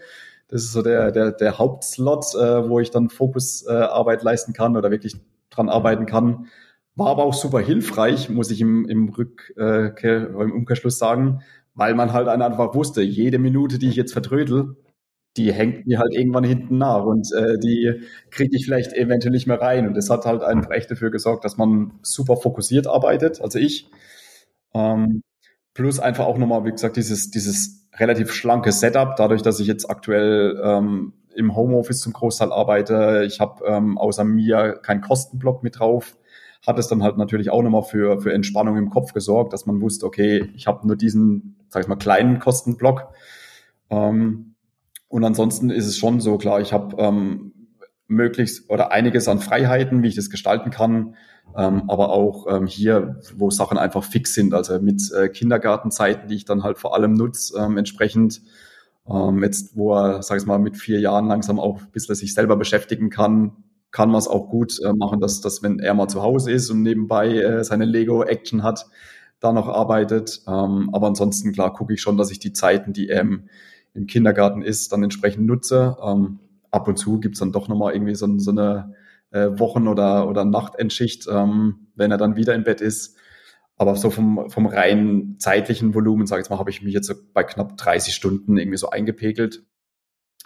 Das ist so der, der, der Hauptslot, äh, wo ich dann Fokusarbeit äh, leisten kann oder wirklich dran arbeiten kann. War aber auch super hilfreich, muss ich im, im Rück, äh, im Umkehrschluss sagen, weil man halt einfach wusste, jede Minute, die ich jetzt vertrödel, die hängt mir halt irgendwann hinten nach und äh, die kriege ich vielleicht eventuell nicht mehr rein. Und das hat halt einfach echt dafür gesorgt, dass man super fokussiert arbeitet, also ich. Ähm, plus einfach auch nochmal, wie gesagt, dieses, dieses relativ schlanke Setup, dadurch, dass ich jetzt aktuell ähm, im Homeoffice zum Großteil arbeite. Ich habe ähm, außer mir keinen Kostenblock mit drauf. Hat es dann halt natürlich auch nochmal für, für Entspannung im Kopf gesorgt, dass man wusste, okay, ich habe nur diesen, sag ich mal, kleinen Kostenblock. Ähm, und ansonsten ist es schon so, klar, ich habe ähm, möglichst oder einiges an Freiheiten, wie ich das gestalten kann, ähm, aber auch ähm, hier, wo Sachen einfach fix sind, also mit äh, Kindergartenzeiten, die ich dann halt vor allem nutze, ähm, entsprechend. Ähm, jetzt, wo er, sag ich mal, mit vier Jahren langsam auch ein bisschen sich selber beschäftigen kann, kann man es auch gut äh, machen, dass, dass wenn er mal zu Hause ist und nebenbei äh, seine Lego-Action hat, da noch arbeitet. Ähm, aber ansonsten, klar, gucke ich schon, dass ich die Zeiten, die er im, Kindergarten ist, dann entsprechend nutze. Ähm, ab und zu gibt's dann doch nochmal irgendwie so, so eine äh, Wochen- oder, oder Nachtendschicht, ähm, wenn er dann wieder im Bett ist. Aber so vom, vom rein zeitlichen Volumen, sage ich mal, habe ich mich jetzt so bei knapp 30 Stunden irgendwie so eingepegelt.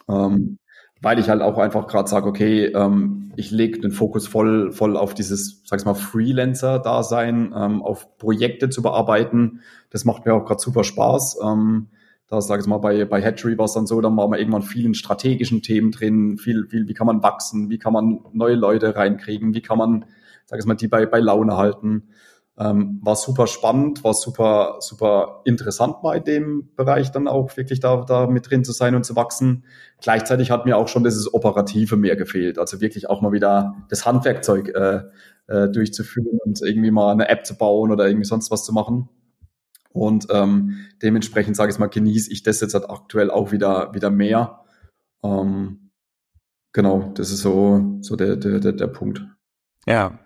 Ähm, weil ich halt auch einfach gerade sage, okay, ähm, ich lege den Fokus voll, voll auf dieses, sag ich mal, Freelancer-Dasein, ähm, auf Projekte zu bearbeiten. Das macht mir auch gerade super Spaß. Ähm, da sage ich mal, bei, bei Hatchery war es dann so, dann waren wir irgendwann vielen strategischen Themen drin, viel, viel, wie kann man wachsen, wie kann man neue Leute reinkriegen, wie kann man, sage ich mal, die bei, bei Laune halten. Ähm, war super spannend, war super, super interessant mal in dem Bereich dann auch wirklich da, da mit drin zu sein und zu wachsen. Gleichzeitig hat mir auch schon dieses Operative mehr gefehlt, also wirklich auch mal wieder das Handwerkzeug äh, äh, durchzuführen und irgendwie mal eine App zu bauen oder irgendwie sonst was zu machen. Und ähm, dementsprechend sage ich mal, genieße ich das jetzt halt aktuell auch wieder, wieder mehr. Ähm, genau, das ist so, so der, der, der, der Punkt. Ja,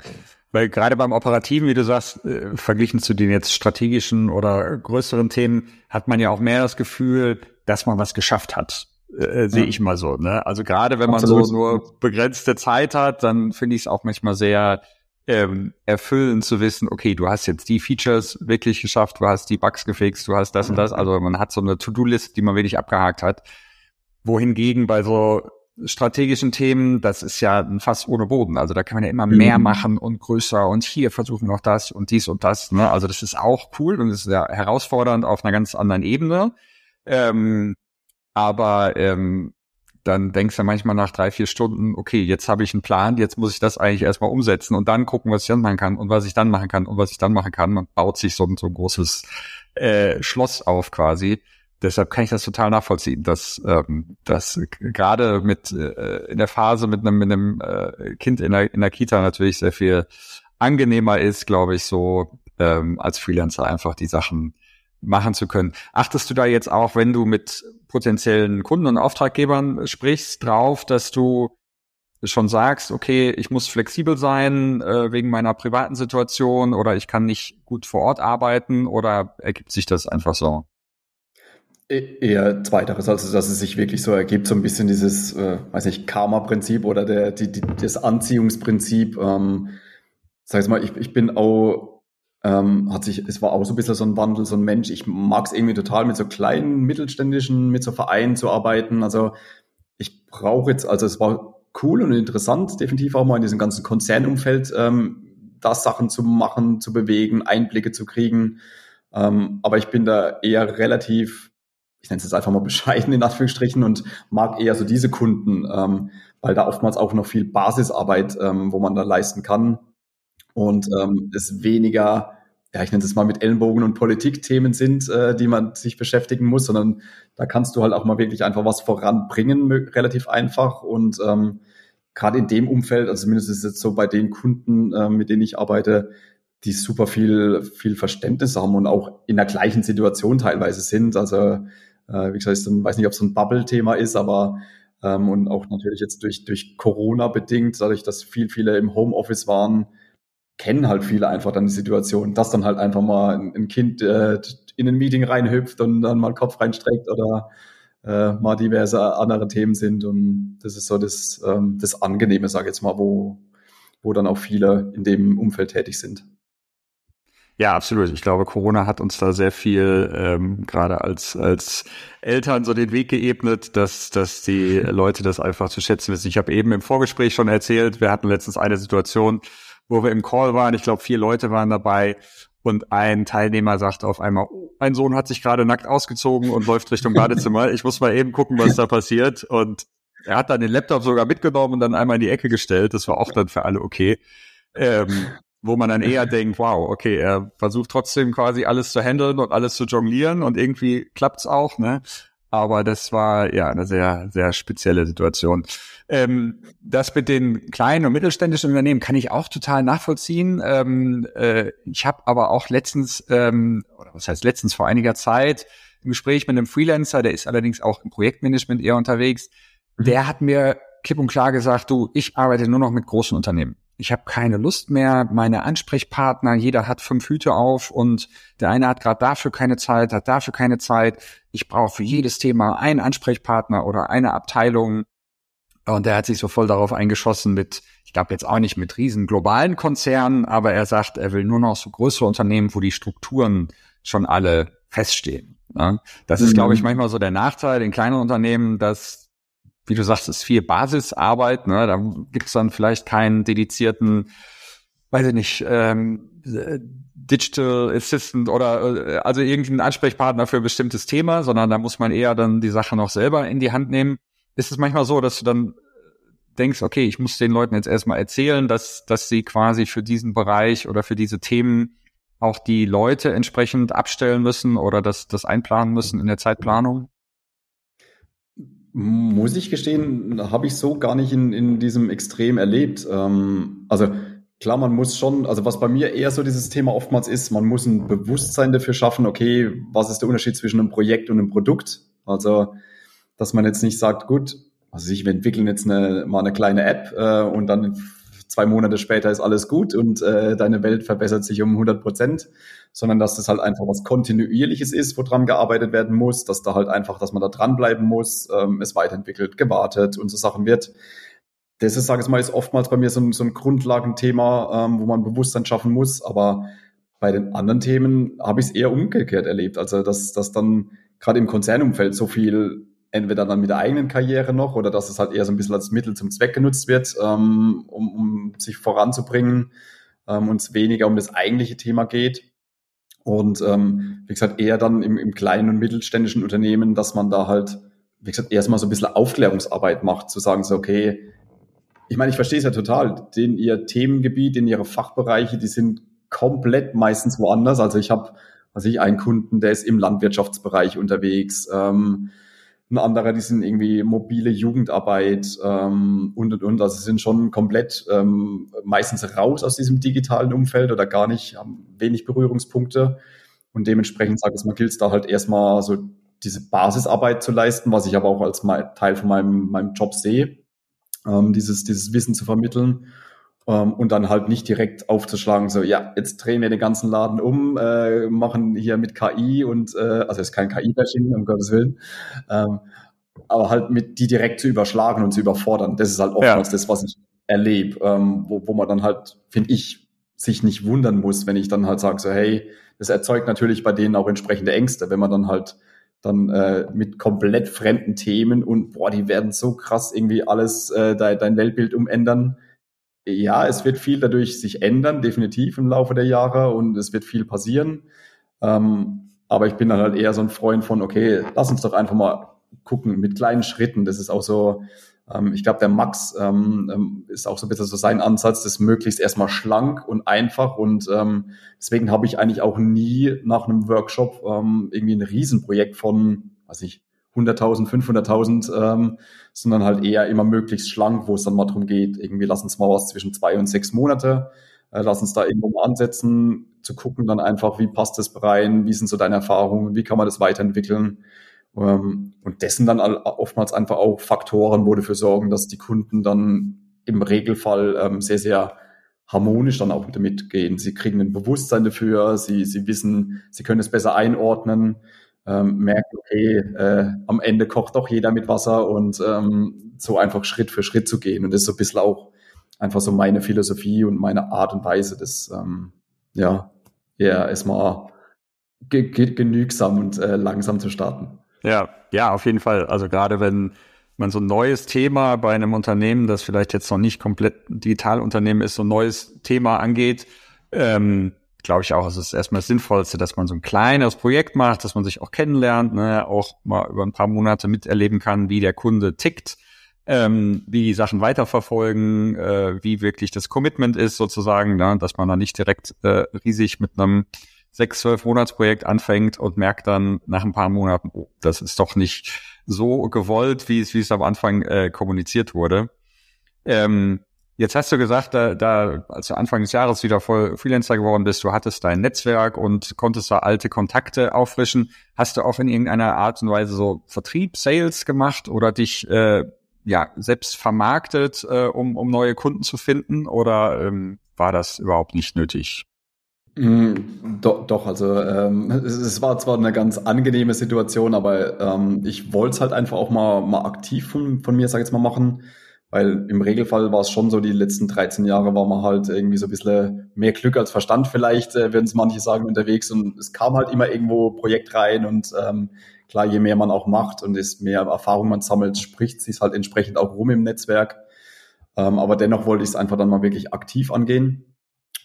weil gerade beim Operativen, wie du sagst, äh, verglichen zu den jetzt strategischen oder größeren Themen, hat man ja auch mehr das Gefühl, dass man was geschafft hat. Äh, sehe ja. ich mal so. Ne? Also gerade wenn man Absolut. so nur begrenzte Zeit hat, dann finde ich es auch manchmal sehr ähm, erfüllend zu wissen, okay, du hast jetzt die Features wirklich geschafft, du hast die Bugs gefixt, du hast das und das. Also man hat so eine To-Do-List, die man wirklich abgehakt hat. Wohingegen bei so strategischen Themen, das ist ja fast ohne Boden. Also da kann man ja immer mehr mhm. machen und größer und hier versuchen noch das und dies und das. Ne? Also das ist auch cool und ist ja herausfordernd auf einer ganz anderen Ebene. Ähm, aber ähm, dann denkst du manchmal nach drei, vier Stunden, okay, jetzt habe ich einen Plan, jetzt muss ich das eigentlich erstmal umsetzen und dann gucken, was ich dann machen kann und was ich dann machen kann und was ich dann machen kann. Man baut sich so, so ein großes äh, Schloss auf quasi deshalb kann ich das total nachvollziehen, dass, ähm, dass gerade mit äh, in der Phase mit einem, mit einem äh, Kind in der, in der Kita natürlich sehr viel angenehmer ist, glaube ich, so ähm, als Freelancer einfach die Sachen machen zu können. Achtest du da jetzt auch, wenn du mit potenziellen Kunden und Auftraggebern sprichst, drauf, dass du schon sagst, okay, ich muss flexibel sein äh, wegen meiner privaten Situation oder ich kann nicht gut vor Ort arbeiten oder ergibt sich das einfach so? E-, eher zweiteres, also dass es sich wirklich so ergibt, so ein bisschen dieses, äh, weiß nicht, Karma-Prinzip oder der, die, die, das Anziehungsprinzip. Ähm, sag ich mal, ich, ich bin auch, ähm, hat sich, es war auch so ein bisschen so ein Wandel, so ein Mensch. Ich mag es irgendwie total mit so kleinen, mittelständischen, mit so Vereinen zu arbeiten. Also ich brauche jetzt, also es war cool und interessant, definitiv auch mal in diesem ganzen Konzernumfeld ähm, da Sachen zu machen, zu bewegen, Einblicke zu kriegen. Ähm, aber ich bin da eher relativ ich nenne es jetzt einfach mal bescheiden in Anführungsstrichen und mag eher so diese Kunden, ähm, weil da oftmals auch noch viel Basisarbeit, ähm, wo man da leisten kann und ähm, es weniger, ja, ich nenne es mal mit Ellenbogen und Politikthemen sind, äh, die man sich beschäftigen muss, sondern da kannst du halt auch mal wirklich einfach was voranbringen, relativ einfach und ähm, gerade in dem Umfeld, also zumindest ist es jetzt so bei den Kunden, äh, mit denen ich arbeite, die super viel, viel Verständnis haben und auch in der gleichen Situation teilweise sind. Also äh, wie gesagt, ich weiß nicht, ob es so ein Bubble-Thema ist, aber ähm, und auch natürlich jetzt durch, durch Corona bedingt, dadurch, dass viel, viele im Homeoffice waren, kennen halt viele einfach dann die Situation, dass dann halt einfach mal ein, ein Kind äh, in ein Meeting reinhüpft und dann mal Kopf reinstreckt oder äh, mal diverse andere Themen sind. Und das ist so das, ähm, das Angenehme, sage ich jetzt mal, wo, wo dann auch viele in dem Umfeld tätig sind. Ja, absolut. Ich glaube, Corona hat uns da sehr viel, ähm, gerade als, als Eltern, so den Weg geebnet, dass, dass die Leute das einfach zu schätzen wissen. Ich habe eben im Vorgespräch schon erzählt, wir hatten letztens eine Situation, wo wir im Call waren. Ich glaube, vier Leute waren dabei und ein Teilnehmer sagte auf einmal, oh, mein Sohn hat sich gerade nackt ausgezogen und läuft Richtung Badezimmer. Ich muss mal eben gucken, was da passiert. Und er hat dann den Laptop sogar mitgenommen und dann einmal in die Ecke gestellt. Das war auch dann für alle okay. Ähm, wo man dann eher denkt, wow, okay, er versucht trotzdem quasi alles zu handeln und alles zu jonglieren und irgendwie klappt's auch, ne? Aber das war ja eine sehr, sehr spezielle Situation. Ähm, das mit den kleinen und mittelständischen Unternehmen kann ich auch total nachvollziehen. Ähm, äh, ich habe aber auch letztens, ähm, oder was heißt letztens vor einiger Zeit, im Gespräch mit einem Freelancer, der ist allerdings auch im Projektmanagement eher unterwegs, mhm. der hat mir klipp und klar gesagt, du, ich arbeite nur noch mit großen Unternehmen ich habe keine Lust mehr, meine Ansprechpartner, jeder hat fünf Hüte auf und der eine hat gerade dafür keine Zeit, hat dafür keine Zeit. Ich brauche für jedes Thema einen Ansprechpartner oder eine Abteilung. Und er hat sich so voll darauf eingeschossen mit, ich glaube jetzt auch nicht mit riesen globalen Konzernen, aber er sagt, er will nur noch so größere Unternehmen, wo die Strukturen schon alle feststehen. Ne? Das ist, glaube ich, mhm. manchmal so der Nachteil in kleinen Unternehmen, dass, wie du sagst, es viel Basisarbeit. Ne? Da gibt es dann vielleicht keinen dedizierten, weiß ich nicht, ähm, Digital Assistant oder äh, also irgendeinen Ansprechpartner für ein bestimmtes Thema, sondern da muss man eher dann die Sache noch selber in die Hand nehmen. Ist es manchmal so, dass du dann denkst, okay, ich muss den Leuten jetzt erstmal erzählen, dass, dass sie quasi für diesen Bereich oder für diese Themen auch die Leute entsprechend abstellen müssen oder das, das einplanen müssen in der Zeitplanung? Muss ich gestehen, habe ich so gar nicht in, in diesem Extrem erlebt. Ähm, also klar, man muss schon, also was bei mir eher so dieses Thema oftmals ist, man muss ein Bewusstsein dafür schaffen, okay, was ist der Unterschied zwischen einem Projekt und einem Produkt? Also, dass man jetzt nicht sagt, gut, also ich, wir entwickeln jetzt eine, mal eine kleine App äh, und dann zwei Monate später ist alles gut und äh, deine Welt verbessert sich um 100 Prozent, sondern dass das halt einfach was Kontinuierliches ist, woran gearbeitet werden muss, dass da halt einfach, dass man da dranbleiben muss, ähm, es weiterentwickelt, gewartet und so Sachen wird. Das ist, sage ich mal, ist oftmals bei mir so ein, so ein Grundlagenthema, ähm, wo man Bewusstsein schaffen muss, aber bei den anderen Themen habe ich es eher umgekehrt erlebt. Also dass, dass dann gerade im Konzernumfeld so viel entweder dann mit der eigenen Karriere noch oder dass es halt eher so ein bisschen als Mittel zum Zweck genutzt wird, ähm, um, um sich voranzubringen ähm, und es weniger um das eigentliche Thema geht. Und ähm, wie gesagt, eher dann im, im kleinen und mittelständischen Unternehmen, dass man da halt, wie gesagt, erstmal so ein bisschen Aufklärungsarbeit macht, zu sagen so, okay, ich meine, ich verstehe es ja total, den ihr Themengebiet, in ihre Fachbereiche, die sind komplett meistens woanders. Also ich habe, also ich einen Kunden, der ist im Landwirtschaftsbereich unterwegs. Ähm, ein anderer, die sind irgendwie mobile Jugendarbeit ähm, und und und. Also sind schon komplett ähm, meistens raus aus diesem digitalen Umfeld oder gar nicht, haben wenig Berührungspunkte. Und dementsprechend, sage ich mal, gilt es da halt erstmal so diese Basisarbeit zu leisten, was ich aber auch als Teil von meinem, meinem Job sehe, ähm, dieses, dieses Wissen zu vermitteln. Um, und dann halt nicht direkt aufzuschlagen, so, ja, jetzt drehen wir den ganzen Laden um, äh, machen hier mit KI und, äh, also ist kein KI-Bashing, um Gottes Willen, ähm, aber halt mit die direkt zu überschlagen und zu überfordern. Das ist halt oftmals ja. das, was ich erlebe, ähm, wo, wo man dann halt, finde ich, sich nicht wundern muss, wenn ich dann halt sage, so, hey, das erzeugt natürlich bei denen auch entsprechende Ängste, wenn man dann halt dann äh, mit komplett fremden Themen und boah, die werden so krass irgendwie alles äh, dein, dein Weltbild umändern ja, es wird viel dadurch sich ändern, definitiv im Laufe der Jahre und es wird viel passieren. Ähm, aber ich bin dann halt eher so ein Freund von, okay, lass uns doch einfach mal gucken mit kleinen Schritten. Das ist auch so, ähm, ich glaube, der Max ähm, ähm, ist auch so ein bisschen so sein Ansatz, das möglichst erstmal schlank und einfach. Und ähm, deswegen habe ich eigentlich auch nie nach einem Workshop ähm, irgendwie ein Riesenprojekt von, weiß ich, 100.000, 500.000, ähm, sondern halt eher immer möglichst schlank, wo es dann mal darum geht, irgendwie lass uns mal was zwischen zwei und sechs Monate, äh, lass uns da irgendwo mal ansetzen, zu gucken dann einfach, wie passt das rein, wie sind so deine Erfahrungen, wie kann man das weiterentwickeln. Ähm, und dessen dann oftmals einfach auch Faktoren, wo dafür sorgen, dass die Kunden dann im Regelfall ähm, sehr, sehr harmonisch dann auch damit gehen. Sie kriegen ein Bewusstsein dafür, sie, sie wissen, sie können es besser einordnen ähm, merken, okay, äh, am Ende kocht doch jeder mit Wasser und ähm, so einfach Schritt für Schritt zu gehen. Und das ist so ein bisschen auch einfach so meine Philosophie und meine Art und Weise, das ähm, ja, eher erstmal ge ge genügsam und äh, langsam zu starten. Ja, ja, auf jeden Fall. Also gerade wenn man so ein neues Thema bei einem Unternehmen, das vielleicht jetzt noch nicht komplett Digitalunternehmen ist, so ein neues Thema angeht, ähm, glaube ich auch, es ist erstmal das Sinnvollste, dass man so ein kleines Projekt macht, dass man sich auch kennenlernt, ne, auch mal über ein paar Monate miterleben kann, wie der Kunde tickt, ähm, wie die Sachen weiterverfolgen, äh, wie wirklich das Commitment ist sozusagen, ne, dass man da nicht direkt äh, riesig mit einem sechs, zwölf Monatsprojekt anfängt und merkt dann nach ein paar Monaten, oh, das ist doch nicht so gewollt, wie es, wie es am Anfang äh, kommuniziert wurde. Ähm, Jetzt hast du gesagt, da, da, als du Anfang des Jahres wieder voll Freelancer geworden bist, du hattest dein Netzwerk und konntest da alte Kontakte auffrischen. Hast du auch in irgendeiner Art und Weise so Vertrieb, Sales gemacht oder dich äh, ja selbst vermarktet, äh, um, um neue Kunden zu finden? Oder ähm, war das überhaupt nicht nötig? Mm, doch, doch, also ähm, es, es, war zwar eine ganz angenehme Situation, aber ähm, ich wollte es halt einfach auch mal, mal aktiv von, von mir, sag ich jetzt mal, machen Weil im Regelfall war es schon so, die letzten 13 Jahre war man halt irgendwie so ein bisschen mehr Glück als Verstand vielleicht, äh, würden es manche sagen, unterwegs. Und es kam halt immer irgendwo Projekt rein und ähm, klar, je mehr man auch macht und ist mehr Erfahrung man sammelt, spricht sich halt entsprechend auch rum im Netzwerk. Ähm, aber dennoch wollte ich es einfach dann mal wirklich aktiv angehen.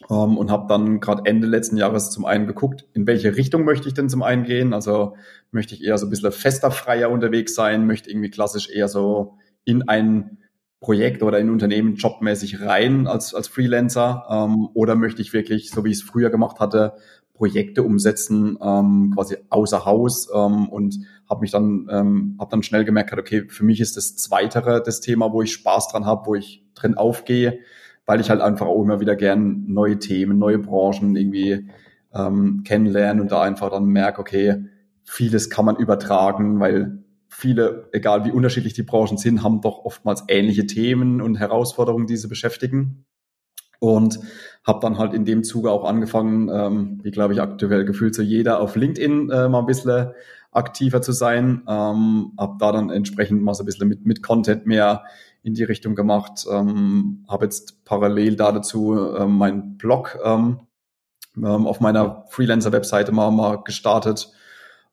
Um, ähm, und habe dann gerade Ende letzten Jahres zum einen geguckt, in welche Richtung möchte ich denn zum einen gehen. Also möchte ich eher so ein bisschen fester, freier unterwegs sein, möchte irgendwie klassisch eher so in ein Projekt oder in Unternehmen jobmäßig rein als, als Freelancer? Ähm, oder möchte ich wirklich, so wie ich es früher gemacht hatte, Projekte umsetzen, ähm, quasi außer Haus ähm, und habe mich dann ähm, habe dann schnell gemerkt, okay, für mich ist das Zweitere das Thema, wo ich Spaß dran habe, wo ich drin aufgehe, weil ich halt einfach auch immer wieder gern neue Themen, neue Branchen irgendwie ähm, kennenlernen und da einfach dann merke, okay, vieles kann man übertragen, weil viele, egal wie unterschiedlich die Branchen sind, haben doch oftmals ähnliche Themen und Herausforderungen, die sie beschäftigen. Und habe dann halt in dem Zuge auch angefangen, ähm, wie glaube ich aktuell gefühlt so jeder, auf LinkedIn äh, mal ein bisschen aktiver zu sein. Ähm, habe da dann entsprechend mal so ein bisschen mit, mit Content mehr in die Richtung gemacht. Ähm, habe jetzt parallel da dazu ähm, meinen Blog ähm, ähm, auf meiner Freelancer-Webseite mal, mal gestartet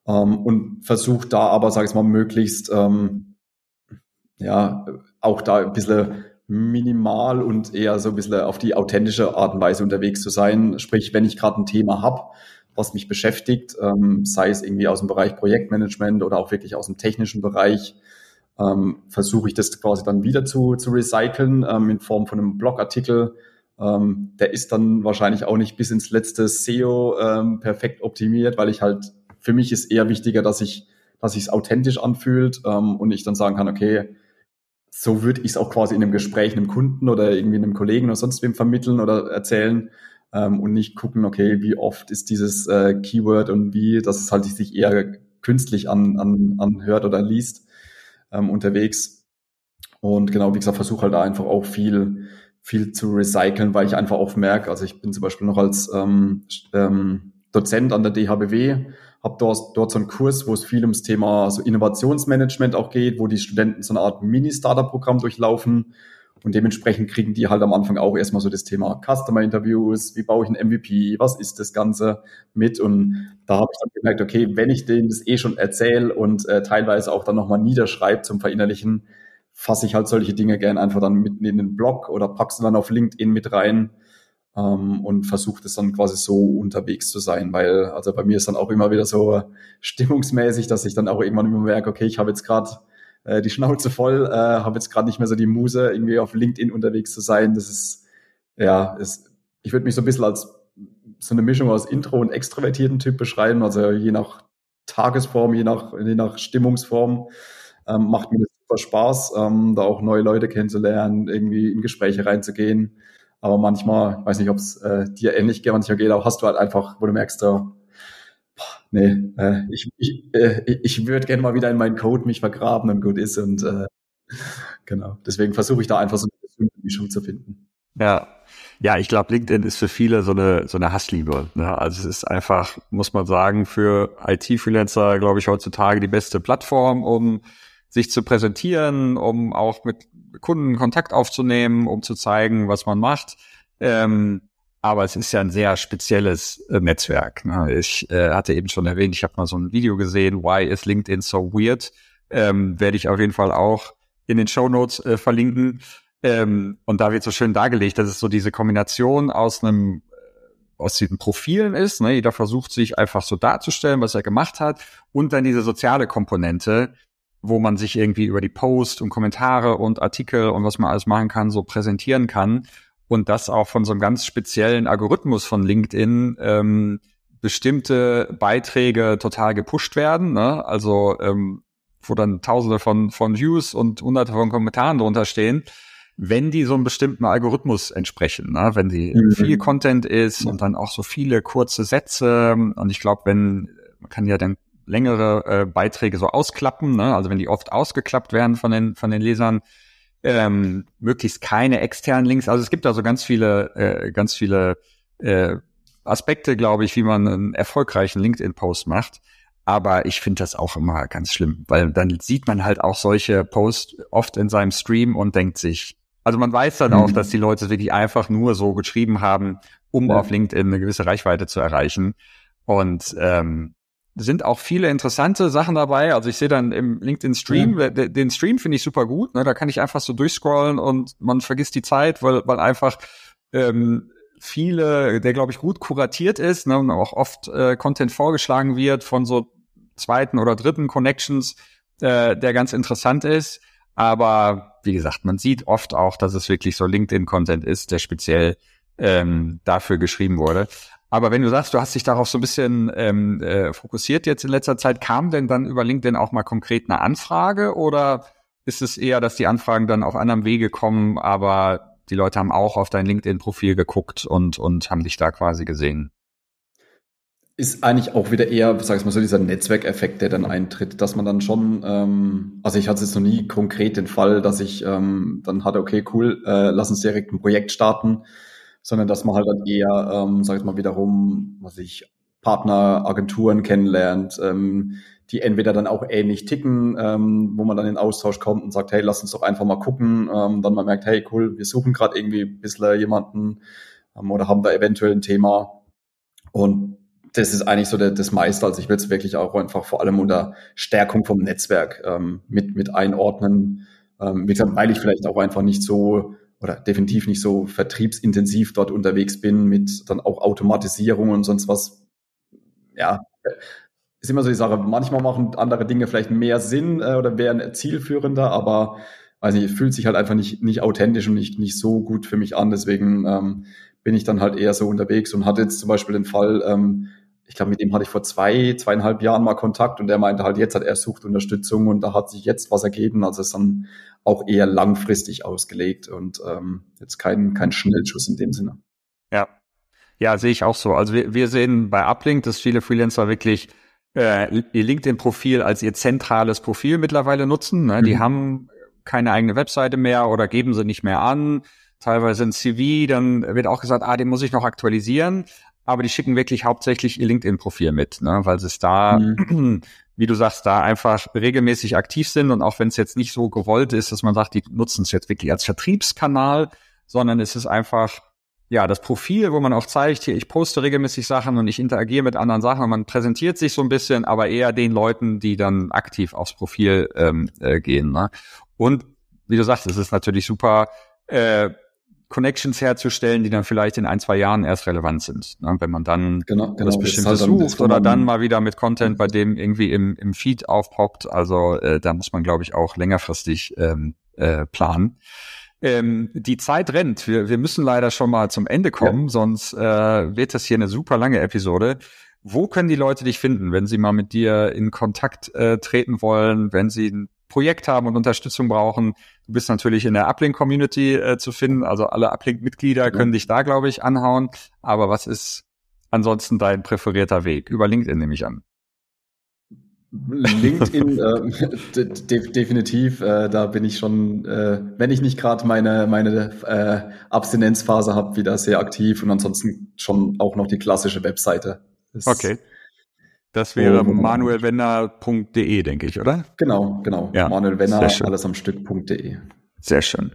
ähm, und versucht da aber, sage ich mal, möglichst ähm, ja auch da ein bisschen minimal und eher so ein bisschen auf die authentische Art und Weise unterwegs zu sein. Sprich, wenn ich gerade ein Thema habe, was mich beschäftigt, ähm, sei es irgendwie aus dem Bereich Projektmanagement oder auch wirklich aus dem technischen Bereich, ähm, versuche ich das quasi dann wieder zu, zu recyceln ähm, in Form von einem Blogartikel. Ähm, der ist dann wahrscheinlich auch nicht bis ins letzte SEO ähm, perfekt optimiert, weil ich halt für mich ist eher wichtiger, dass ich, dass ich es authentisch anfühlt ähm, und ich dann sagen kann, okay, so würde ich es auch quasi in einem Gespräch einem Kunden oder irgendwie einem Kollegen oder sonst wem vermitteln oder erzählen ähm, und nicht gucken, okay, wie oft ist dieses äh, Keyword und wie, dass es halt sich eher künstlich an, an, anhört oder liest ähm, unterwegs. Und genau, wie gesagt, versuche halt da einfach auch viel, viel zu recyceln, weil ich einfach auch merke, also ich bin zum Beispiel noch als ähm, ähm, Dozent an der DHBW habe dort, dort so einen Kurs, wo es viel ums Thema so Innovationsmanagement auch geht, wo die Studenten so eine Art Mini-Startup-Programm durchlaufen. Und dementsprechend kriegen die halt am Anfang auch erstmal so das Thema Customer Interviews, wie baue ich ein MVP, was ist das Ganze mit? Und da habe ich dann gemerkt, okay, wenn ich denen das eh schon erzähle und äh, teilweise auch dann nochmal niederschreibe zum Verinnerlichen, fasse ich halt solche Dinge gern einfach dann mitten in den Blog oder pack sie dann auf LinkedIn mit rein ähm, und versucht es dann quasi so unterwegs zu sein, weil also bei mir ist dann auch immer wieder so stimmungsmäßig, dass ich dann auch irgendwann immer merke, okay, ich habe jetzt gerade äh, die Schnauze voll, äh, habe jetzt gerade nicht mehr so die Muse, irgendwie auf LinkedIn unterwegs zu sein. Das ist, ja, ist, ich würde mich so ein bisschen als so eine Mischung aus Intro und extrovertierten Typ beschreiben, also je nach Tagesform, je nach, je nach Stimmungsform. Ähm, macht mir das super Spaß, ähm, da auch neue Leute kennenzulernen, irgendwie in Gespräche reinzugehen. Aber manchmal, ich weiß nicht, ob es äh, dir ähnlich geht, manchmal geht, aber hast du halt einfach, wo du merkst, so, boah, nee, äh, ich, ich, äh, ich würde gerne mal wieder in meinen Code mich vergraben und gut ist. Und äh, genau, deswegen versuche ich da einfach so eine Mischung zu finden. Ja, ja, ich glaube, LinkedIn ist für viele so eine so eine Hassliebe. Ne? Also es ist einfach, muss man sagen, für IT-Freelancer, glaube ich, heutzutage die beste Plattform, um sich zu präsentieren, um auch mit Kunden Kontakt aufzunehmen, um zu zeigen, was man macht. Ähm, aber es ist ja ein sehr spezielles äh, Netzwerk. Ne? Ich äh, hatte eben schon erwähnt, ich habe mal so ein Video gesehen, Why is LinkedIn so weird? Ähm, Werde ich auf jeden Fall auch in den Show Notes äh, verlinken. Ähm, und da wird so schön dargelegt, dass es so diese Kombination aus einem äh, aus diesen Profilen ist. Ne? Jeder versucht sich einfach so darzustellen, was er gemacht hat, und dann diese soziale Komponente, wo man sich irgendwie über die Post und Kommentare und Artikel und was man alles machen kann, so präsentieren kann. Und das auch von so einem ganz speziellen Algorithmus von LinkedIn ähm, bestimmte Beiträge total gepusht werden. Ne? Also ähm, wo dann tausende von, von Views und hunderte von Kommentaren drunter stehen, wenn die so einem bestimmten Algorithmus entsprechen, ne? wenn die mhm. viel Content ist und dann auch so viele kurze Sätze. Und ich glaube, wenn, man kann ja dann längere äh, Beiträge so ausklappen, ne? also wenn die oft ausgeklappt werden von den, von den Lesern, ähm, möglichst keine externen Links. Also es gibt da so ganz viele, äh, ganz viele äh, Aspekte, glaube ich, wie man einen erfolgreichen LinkedIn-Post macht. Aber ich finde das auch immer ganz schlimm, weil dann sieht man halt auch solche Posts oft in seinem Stream und denkt sich, also man weiß dann mhm. auch, dass die Leute wirklich einfach nur so geschrieben haben, um ja. auf LinkedIn eine gewisse Reichweite zu erreichen. Und ähm, sind auch viele interessante Sachen dabei. Also ich sehe dann im LinkedIn-Stream, ja. den Stream finde ich super gut. Ne? Da kann ich einfach so durchscrollen und man vergisst die Zeit, weil, weil einfach ähm, viele, der glaube ich gut kuratiert ist ne? und auch oft äh, Content vorgeschlagen wird von so zweiten oder dritten Connections, äh, der ganz interessant ist. Aber wie gesagt, man sieht oft auch, dass es wirklich so LinkedIn-Content ist, der speziell ähm, dafür geschrieben wurde. Aber wenn du sagst, du hast dich darauf so ein bisschen ähm, äh, fokussiert jetzt in letzter Zeit, kam denn dann über LinkedIn auch mal konkret eine Anfrage oder ist es eher, dass die Anfragen dann auf anderem Wege kommen, aber die Leute haben auch auf dein LinkedIn-Profil geguckt und, und haben dich da quasi gesehen? ist eigentlich auch wieder eher, sag ich mal so, dieser Netzwerkeffekt, der dann eintritt, dass man dann schon, ähm, also ich hatte jetzt noch nie konkret den Fall, dass ich ähm, dann hatte, okay, cool, äh, lass uns direkt ein Projekt starten, sondern dass man halt dann eher, ähm, sag ich mal, wiederum, was ich, Partner, Agenturen kennenlernt, ähm, die entweder dann auch ähnlich ticken, ähm, wo man dann in Austausch kommt und sagt, hey, lass uns doch einfach mal gucken, ähm, dann man merkt, hey, cool, wir suchen gerade irgendwie ein bisschen jemanden ähm, oder haben da eventuell ein Thema und das ist eigentlich so der, das meiste. Also ich will es wirklich auch einfach vor allem unter Stärkung vom Netzwerk ähm, mit, mit einordnen. Ähm, wie weil ich vielleicht auch einfach nicht so oder definitiv nicht so vertriebsintensiv dort unterwegs bin mit dann auch Automatisierung und sonst was. Ja, ist immer so die Sache. Manchmal machen andere Dinge vielleicht mehr Sinn äh, oder wären zielführender, aber weiß nicht, fühlt sich halt einfach nicht, nicht authentisch und nicht, nicht so gut für mich an. Deswegen ähm, bin ich dann halt eher so unterwegs und hatte jetzt zum Beispiel den Fall, ähm, ich glaube, mit dem hatte ich vor zwei, zweieinhalb Jahren mal Kontakt und der meinte halt, jetzt hat er sucht Unterstützung und da hat sich jetzt was ergeben. Also ist dann auch eher langfristig ausgelegt und ähm, jetzt kein, kein Schnellschuss in dem Sinne. Ja. Ja, sehe ich auch so. Also wir, wir sehen bei Uplink, dass viele Freelancer wirklich äh, ihr LinkedIn-Profil als ihr zentrales Profil mittlerweile nutzen. Ne? Mhm. Die haben keine eigene Webseite mehr oder geben sie nicht mehr an. Teilweise ein CV, dann wird auch gesagt, ah, den muss ich noch aktualisieren aber die schicken wirklich hauptsächlich ihr LinkedIn-Profil mit, ne? weil sie es da, mhm. wie du sagst, da einfach regelmäßig aktiv sind und auch wenn es jetzt nicht so gewollt ist, dass man sagt, die nutzen es jetzt wirklich als Vertriebskanal, sondern es ist einfach ja, das Profil, wo man auch zeigt, hier, ich poste regelmäßig Sachen und ich interagiere mit anderen Sachen und man präsentiert sich so ein bisschen, aber eher den Leuten, die dann aktiv aufs Profil ähm, äh, gehen. Ne? Und wie du sagst, es ist natürlich super, äh, Connections herzustellen, die dann vielleicht in ein, zwei Jahren erst relevant sind. Ne? Wenn man dann genau, genau, was Bestimmtes halt sucht oder dann mal wieder mit Content, bei dem irgendwie im, im Feed aufpoppt. Also äh, da muss man, glaube ich, auch längerfristig ähm, äh, planen. Ähm, die Zeit rennt. Wir, wir müssen leider schon mal zum Ende kommen, ja. sonst äh, wird das hier eine super lange Episode. Wo können die Leute dich finden, wenn sie mal mit dir in Kontakt äh, treten wollen, wenn sie Projekt haben und Unterstützung brauchen? Du bist natürlich in der Uplink-Community äh, zu finden, also alle Uplink-Mitglieder können dich da, glaube ich, anhauen. Aber was ist ansonsten dein präferierter Weg? Über LinkedIn nehme ich an. LinkedIn äh, de definitiv, äh, da bin ich schon, äh, wenn ich nicht gerade meine meine äh, Abstinenzphase habe, wieder sehr aktiv und ansonsten schon auch noch die klassische Webseite. Das okay. Das wäre oh, manuelwenner.de, denke ich, oder? Genau, genau. Ja, Manuelwenner, alles am Stück.de. Sehr schön.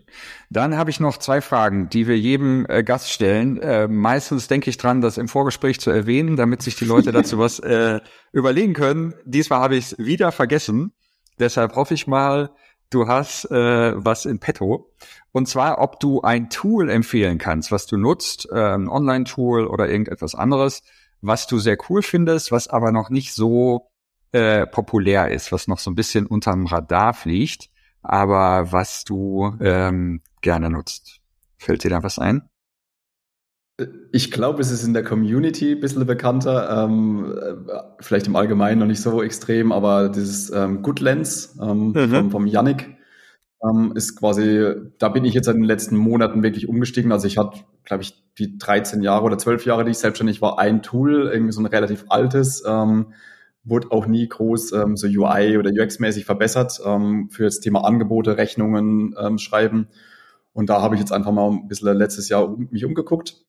Dann habe ich noch zwei Fragen, die wir jedem äh, Gast stellen. Äh, meistens denke ich dran, das im Vorgespräch zu erwähnen, damit sich die Leute dazu was äh, überlegen können. Diesmal habe ich es wieder vergessen. Deshalb hoffe ich mal, du hast äh, was in petto. Und zwar, ob du ein Tool empfehlen kannst, was du nutzt, äh, ein Online-Tool oder irgendetwas anderes, was du sehr cool findest, was aber noch nicht so äh, populär ist, was noch so ein bisschen unterm Radar fliegt, aber was du ähm, gerne nutzt. Fällt dir da was ein? Ich glaube, es ist in der Community ein bisschen bekannter, ähm, äh, vielleicht im Allgemeinen noch nicht so extrem, aber dieses ähm, Good Lens ähm, mhm. vom, vom Yannick ähm, ist quasi, da bin ich jetzt in den letzten Monaten wirklich umgestiegen. Also ich hatte, glaube ich, die 13 Jahre oder 12 Jahre, die ich selbstständig war, ein Tool, irgendwie so ein relativ altes, ähm, wurde auch nie groß ähm, so UI oder UX-mäßig verbessert ähm, für das Thema Angebote, Rechnungen ähm, schreiben. Und da habe ich jetzt einfach mal ein bisschen letztes Jahr um, mich umgeguckt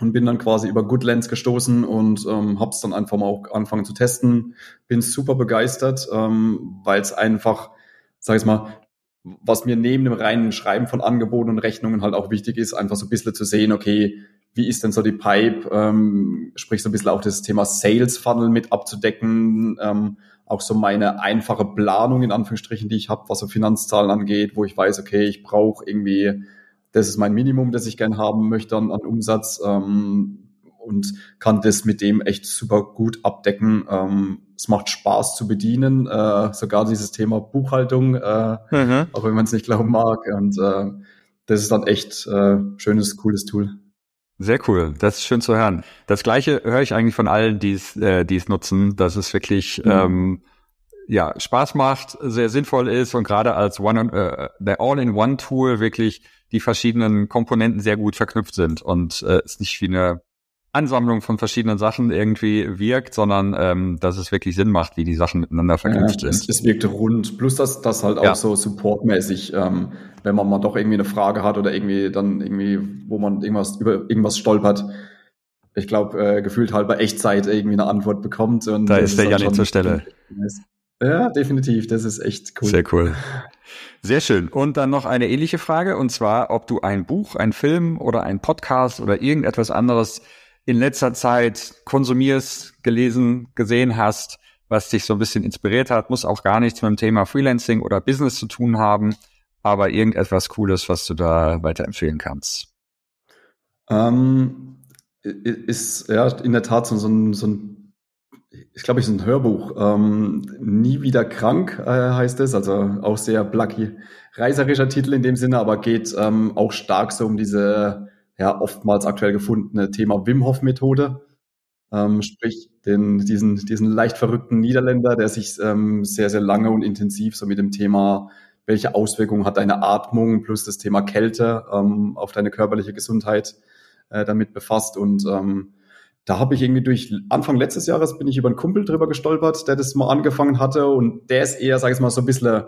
und bin dann quasi über Goodlands gestoßen und ähm, habe es dann einfach mal auch angefangen zu testen. Bin super begeistert, ähm, weil es einfach, sag ich mal, was mir neben dem reinen Schreiben von Angeboten und Rechnungen halt auch wichtig ist, einfach so ein bisschen zu sehen, okay, wie ist denn so die Pipe, ähm, sprich so ein bisschen auch das Thema Sales Funnel mit abzudecken, ähm, auch so meine einfache Planung in Anführungsstrichen, die ich habe, was so Finanzzahlen angeht, wo ich weiß, okay, ich brauche irgendwie das ist mein Minimum, das ich gern haben möchte an, an Umsatz ähm, und kann das mit dem echt super gut abdecken. Ähm, es macht Spaß zu bedienen, äh, sogar dieses Thema Buchhaltung, äh, mhm. auch wenn man es nicht glauben mag. Und äh, das ist dann echt äh, schönes, cooles Tool. Sehr cool, das ist schön zu hören. Das gleiche höre ich eigentlich von allen, die es äh, die es nutzen, dass es wirklich mhm. ähm, ja Spaß macht, sehr sinnvoll ist und gerade als One äh, der All-in-One-Tool wirklich die verschiedenen Komponenten sehr gut verknüpft sind und äh, es nicht wie eine Ansammlung von verschiedenen Sachen irgendwie wirkt, sondern ähm, dass es wirklich Sinn macht, wie die Sachen miteinander verknüpft ja, sind. Es, es wirkt rund. Plus, dass das halt auch ja. so supportmäßig, ähm, wenn man mal doch irgendwie eine Frage hat oder irgendwie dann irgendwie, wo man irgendwas über irgendwas stolpert, ich glaube, äh, gefühlt halt bei Echtzeit irgendwie eine Antwort bekommt. Und da ist der Janik zur Stelle. Ja, definitiv. Das ist echt cool. Sehr cool. Sehr schön. Und dann noch eine ähnliche Frage, und zwar, ob du ein Buch, ein Film oder ein Podcast oder irgendetwas anderes in letzter Zeit konsumierst, gelesen, gesehen hast, was dich so ein bisschen inspiriert hat, muss auch gar nichts mit dem Thema Freelancing oder Business zu tun haben, aber irgendetwas Cooles, was du da weiterempfehlen kannst. Ähm, ist ja in der Tat so, so ein, so ein ich glaube, es ist ein Hörbuch. Ähm, Nie wieder krank äh, heißt es, also auch sehr plucky, reiserischer Titel in dem Sinne, aber geht ähm, auch stark so um diese ja oftmals aktuell gefundene Thema Wim Hof Methode. Ähm, sprich, den, diesen, diesen leicht verrückten Niederländer, der sich ähm, sehr, sehr lange und intensiv so mit dem Thema, welche Auswirkungen hat deine Atmung plus das Thema Kälte ähm, auf deine körperliche Gesundheit äh, damit befasst und ähm, da habe ich irgendwie durch Anfang letztes Jahres bin ich über einen Kumpel drüber gestolpert, der das mal angefangen hatte und der ist eher, sag ich mal, so ein bisschen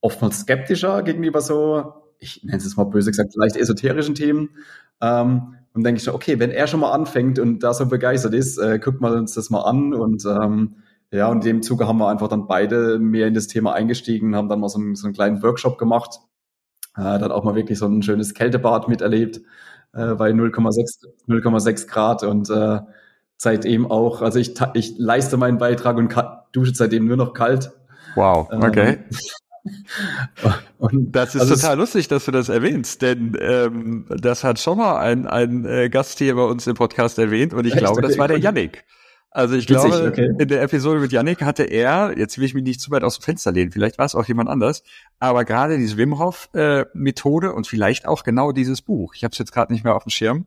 oftmals skeptischer gegenüber so, ich nenne es jetzt mal böse gesagt, vielleicht esoterischen Themen. Ähm, und denke ich so, okay, wenn er schon mal anfängt und da so begeistert ist, äh, guckt mal uns das mal an und ähm, ja, und in dem Zuge haben wir einfach dann beide mehr in das Thema eingestiegen, haben dann mal so einen, so einen kleinen Workshop gemacht, äh, dann auch mal wirklich so ein schönes Kältebad miterlebt äh, bei 0,6 0,6 Grad und äh, seitdem auch, also ich, ich leiste meinen Beitrag und dusche seitdem nur noch kalt. Wow, ähm, okay. Und das ist also total lustig, dass du das erwähnst, denn ähm, das hat schon mal ein, ein äh, Gast hier bei uns im Podcast erwähnt und ich Echt? glaube, das war der Yannick. Also ich Witzig, glaube, okay. in der Episode mit Yannick hatte er, jetzt will ich mich nicht zu weit aus dem Fenster lehnen, vielleicht war es auch jemand anders, aber gerade diese Wim Hof äh, Methode und vielleicht auch genau dieses Buch. Ich habe es jetzt gerade nicht mehr auf dem Schirm.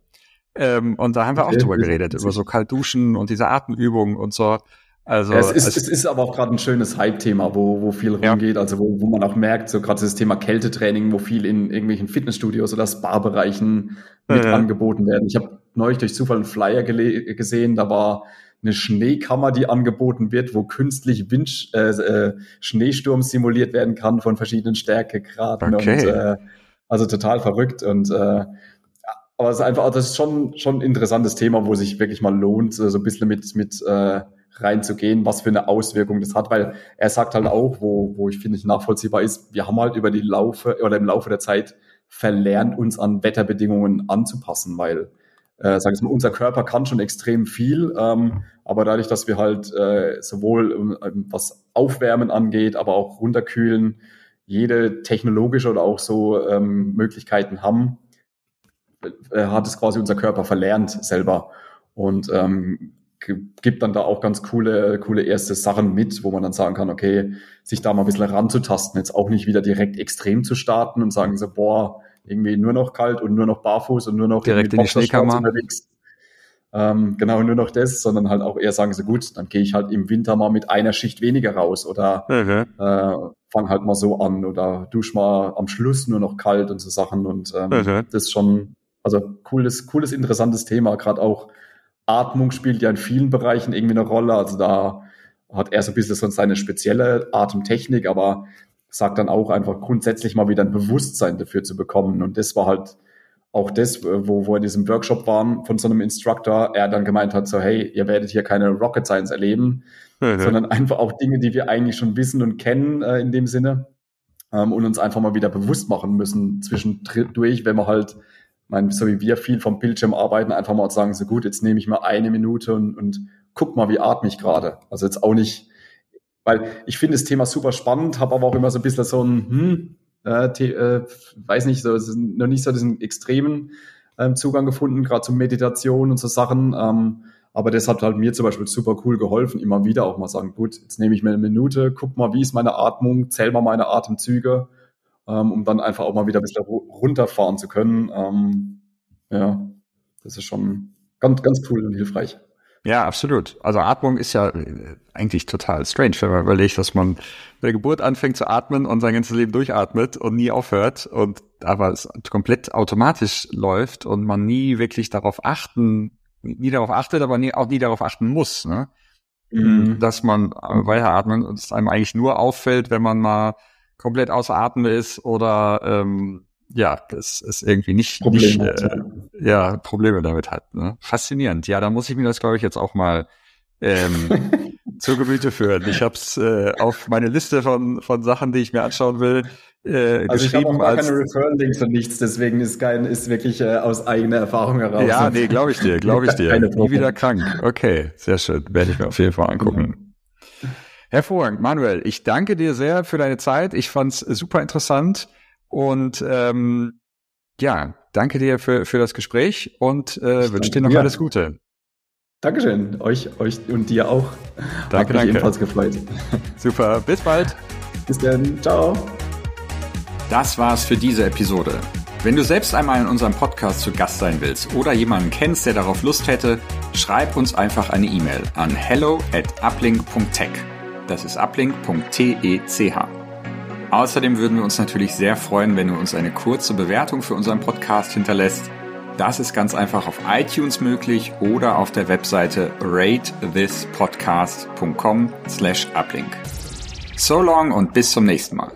Ähm, und da haben wir okay, auch drüber geredet, über so Kaltduschen und diese Atemübungen und so. Also ja, es, ist, es ist aber auch gerade ein schönes Hype-Thema, wo, wo viel ja. rumgeht, also wo, wo man auch merkt, so gerade das Thema Kältetraining, wo viel in irgendwelchen Fitnessstudios oder Spa-Bereichen mit ja. angeboten werden. Ich habe neulich durch Zufall einen Flyer gesehen, da war eine Schneekammer, die angeboten wird, wo künstlich Wind, äh, äh, Schneesturm simuliert werden kann von verschiedenen Stärkegraden. Okay. Und, äh, also total verrückt und äh, aber es ist einfach, das ist schon schon ein interessantes Thema, wo sich wirklich mal lohnt, so ein bisschen mit mit äh, reinzugehen, was für eine Auswirkung das hat, weil er sagt halt auch, wo wo ich finde ich nachvollziehbar ist, wir haben halt über die Laufe oder im Laufe der Zeit verlernt, uns an Wetterbedingungen anzupassen, weil äh, sag ich mal, unser Körper kann schon extrem viel, ähm, aber dadurch, dass wir halt äh, sowohl ähm, was Aufwärmen angeht, aber auch runterkühlen, jede technologische oder auch so ähm, Möglichkeiten haben, äh, hat es quasi unser Körper verlernt selber. Und ähm, gibt dann da auch ganz coole, coole erste Sachen mit, wo man dann sagen kann, okay, sich da mal ein bisschen ranzutasten, jetzt auch nicht wieder direkt extrem zu starten und sagen so, boah, irgendwie nur noch kalt und nur noch barfuß und nur noch direkt in die Schneekammer unterwegs. Ähm, genau, nur noch das, sondern halt auch eher sagen sie, gut, dann gehe ich halt im Winter mal mit einer Schicht weniger raus oder okay. äh, fang halt mal so an oder dusch mal am Schluss nur noch kalt und so Sachen und ähm, okay. das ist schon, also cooles, cooles, interessantes Thema, gerade auch Atmung spielt ja in vielen Bereichen irgendwie eine Rolle, also da hat er so ein bisschen so seine spezielle Atemtechnik, aber sagt dann auch einfach grundsätzlich mal wieder ein Bewusstsein dafür zu bekommen. Und das war halt auch das, wo, wo wir in diesem Workshop waren von so einem Instructor, er dann gemeint hat, so hey, ihr werdet hier keine Rocket Science erleben, mhm. sondern einfach auch Dinge, die wir eigentlich schon wissen und kennen äh, in dem Sinne ähm, und uns einfach mal wieder bewusst machen müssen zwischendurch, wenn wir halt, mein, so wie wir viel vom Bildschirm arbeiten, einfach mal sagen, so gut, jetzt nehme ich mal eine Minute und, und guck mal, wie atme ich gerade. Also jetzt auch nicht, weil ich finde das Thema super spannend, habe aber auch immer so ein bisschen so ein, hm, äh, äh, weiß nicht, so, noch nicht so diesen extremen ähm, Zugang gefunden, gerade zur Meditation und so Sachen. Ähm, aber das hat halt mir zum Beispiel super cool geholfen, immer wieder auch mal sagen, gut, jetzt nehme ich mir eine Minute, guck mal, wie ist meine Atmung, zähl mal meine Atemzüge, ähm, um dann einfach auch mal wieder ein bisschen runterfahren zu können. Ähm, ja, das ist schon ganz, ganz cool und hilfreich. Ja, absolut. Also Atmung ist ja äh, eigentlich total strange, wenn man überlegt, dass man bei der Geburt anfängt zu atmen und sein ganzes Leben durchatmet und nie aufhört und aber es komplett automatisch läuft und man nie wirklich darauf achten, nie darauf achtet, aber nie, auch nie darauf achten muss, ne? Mhm. Dass man weiteratmet und es einem eigentlich nur auffällt, wenn man mal komplett außer Atem ist oder ähm, ja, es ist irgendwie nicht, Probleme nicht äh, ja, Probleme damit hat. Ne? Faszinierend. Ja, da muss ich mir das, glaube ich, jetzt auch mal ähm, zur Gemüte führen. Ich habe es äh, auf meine Liste von, von Sachen, die ich mir anschauen will, äh, also geschrieben. Ich habe auch gar als, keine Referral-Links und nichts, deswegen ist kein, ist wirklich äh, aus eigener Erfahrung heraus. Ja, nee, glaube ich dir, glaube ich dir. Nie wieder krank. Okay, sehr schön. Werde ich mir auf jeden Fall angucken. Hervorragend. Manuel, ich danke dir sehr für deine Zeit. Ich fand's super interessant. Und ähm, ja, danke dir für, für das Gespräch und äh, wünsche dir noch ja. alles Gute. Dankeschön, euch, euch und dir auch. Danke, Hat mich danke. ebenfalls gefreut. Super, bis bald. Bis dann, ciao. Das war's für diese Episode. Wenn du selbst einmal in unserem Podcast zu Gast sein willst oder jemanden kennst, der darauf Lust hätte, schreib uns einfach eine E-Mail an hello at uplink.tech. Das ist uplink.tech. Außerdem würden wir uns natürlich sehr freuen, wenn du uns eine kurze Bewertung für unseren Podcast hinterlässt. Das ist ganz einfach auf iTunes möglich oder auf der Webseite ratethispodcast.com slash uplink. So long und bis zum nächsten Mal.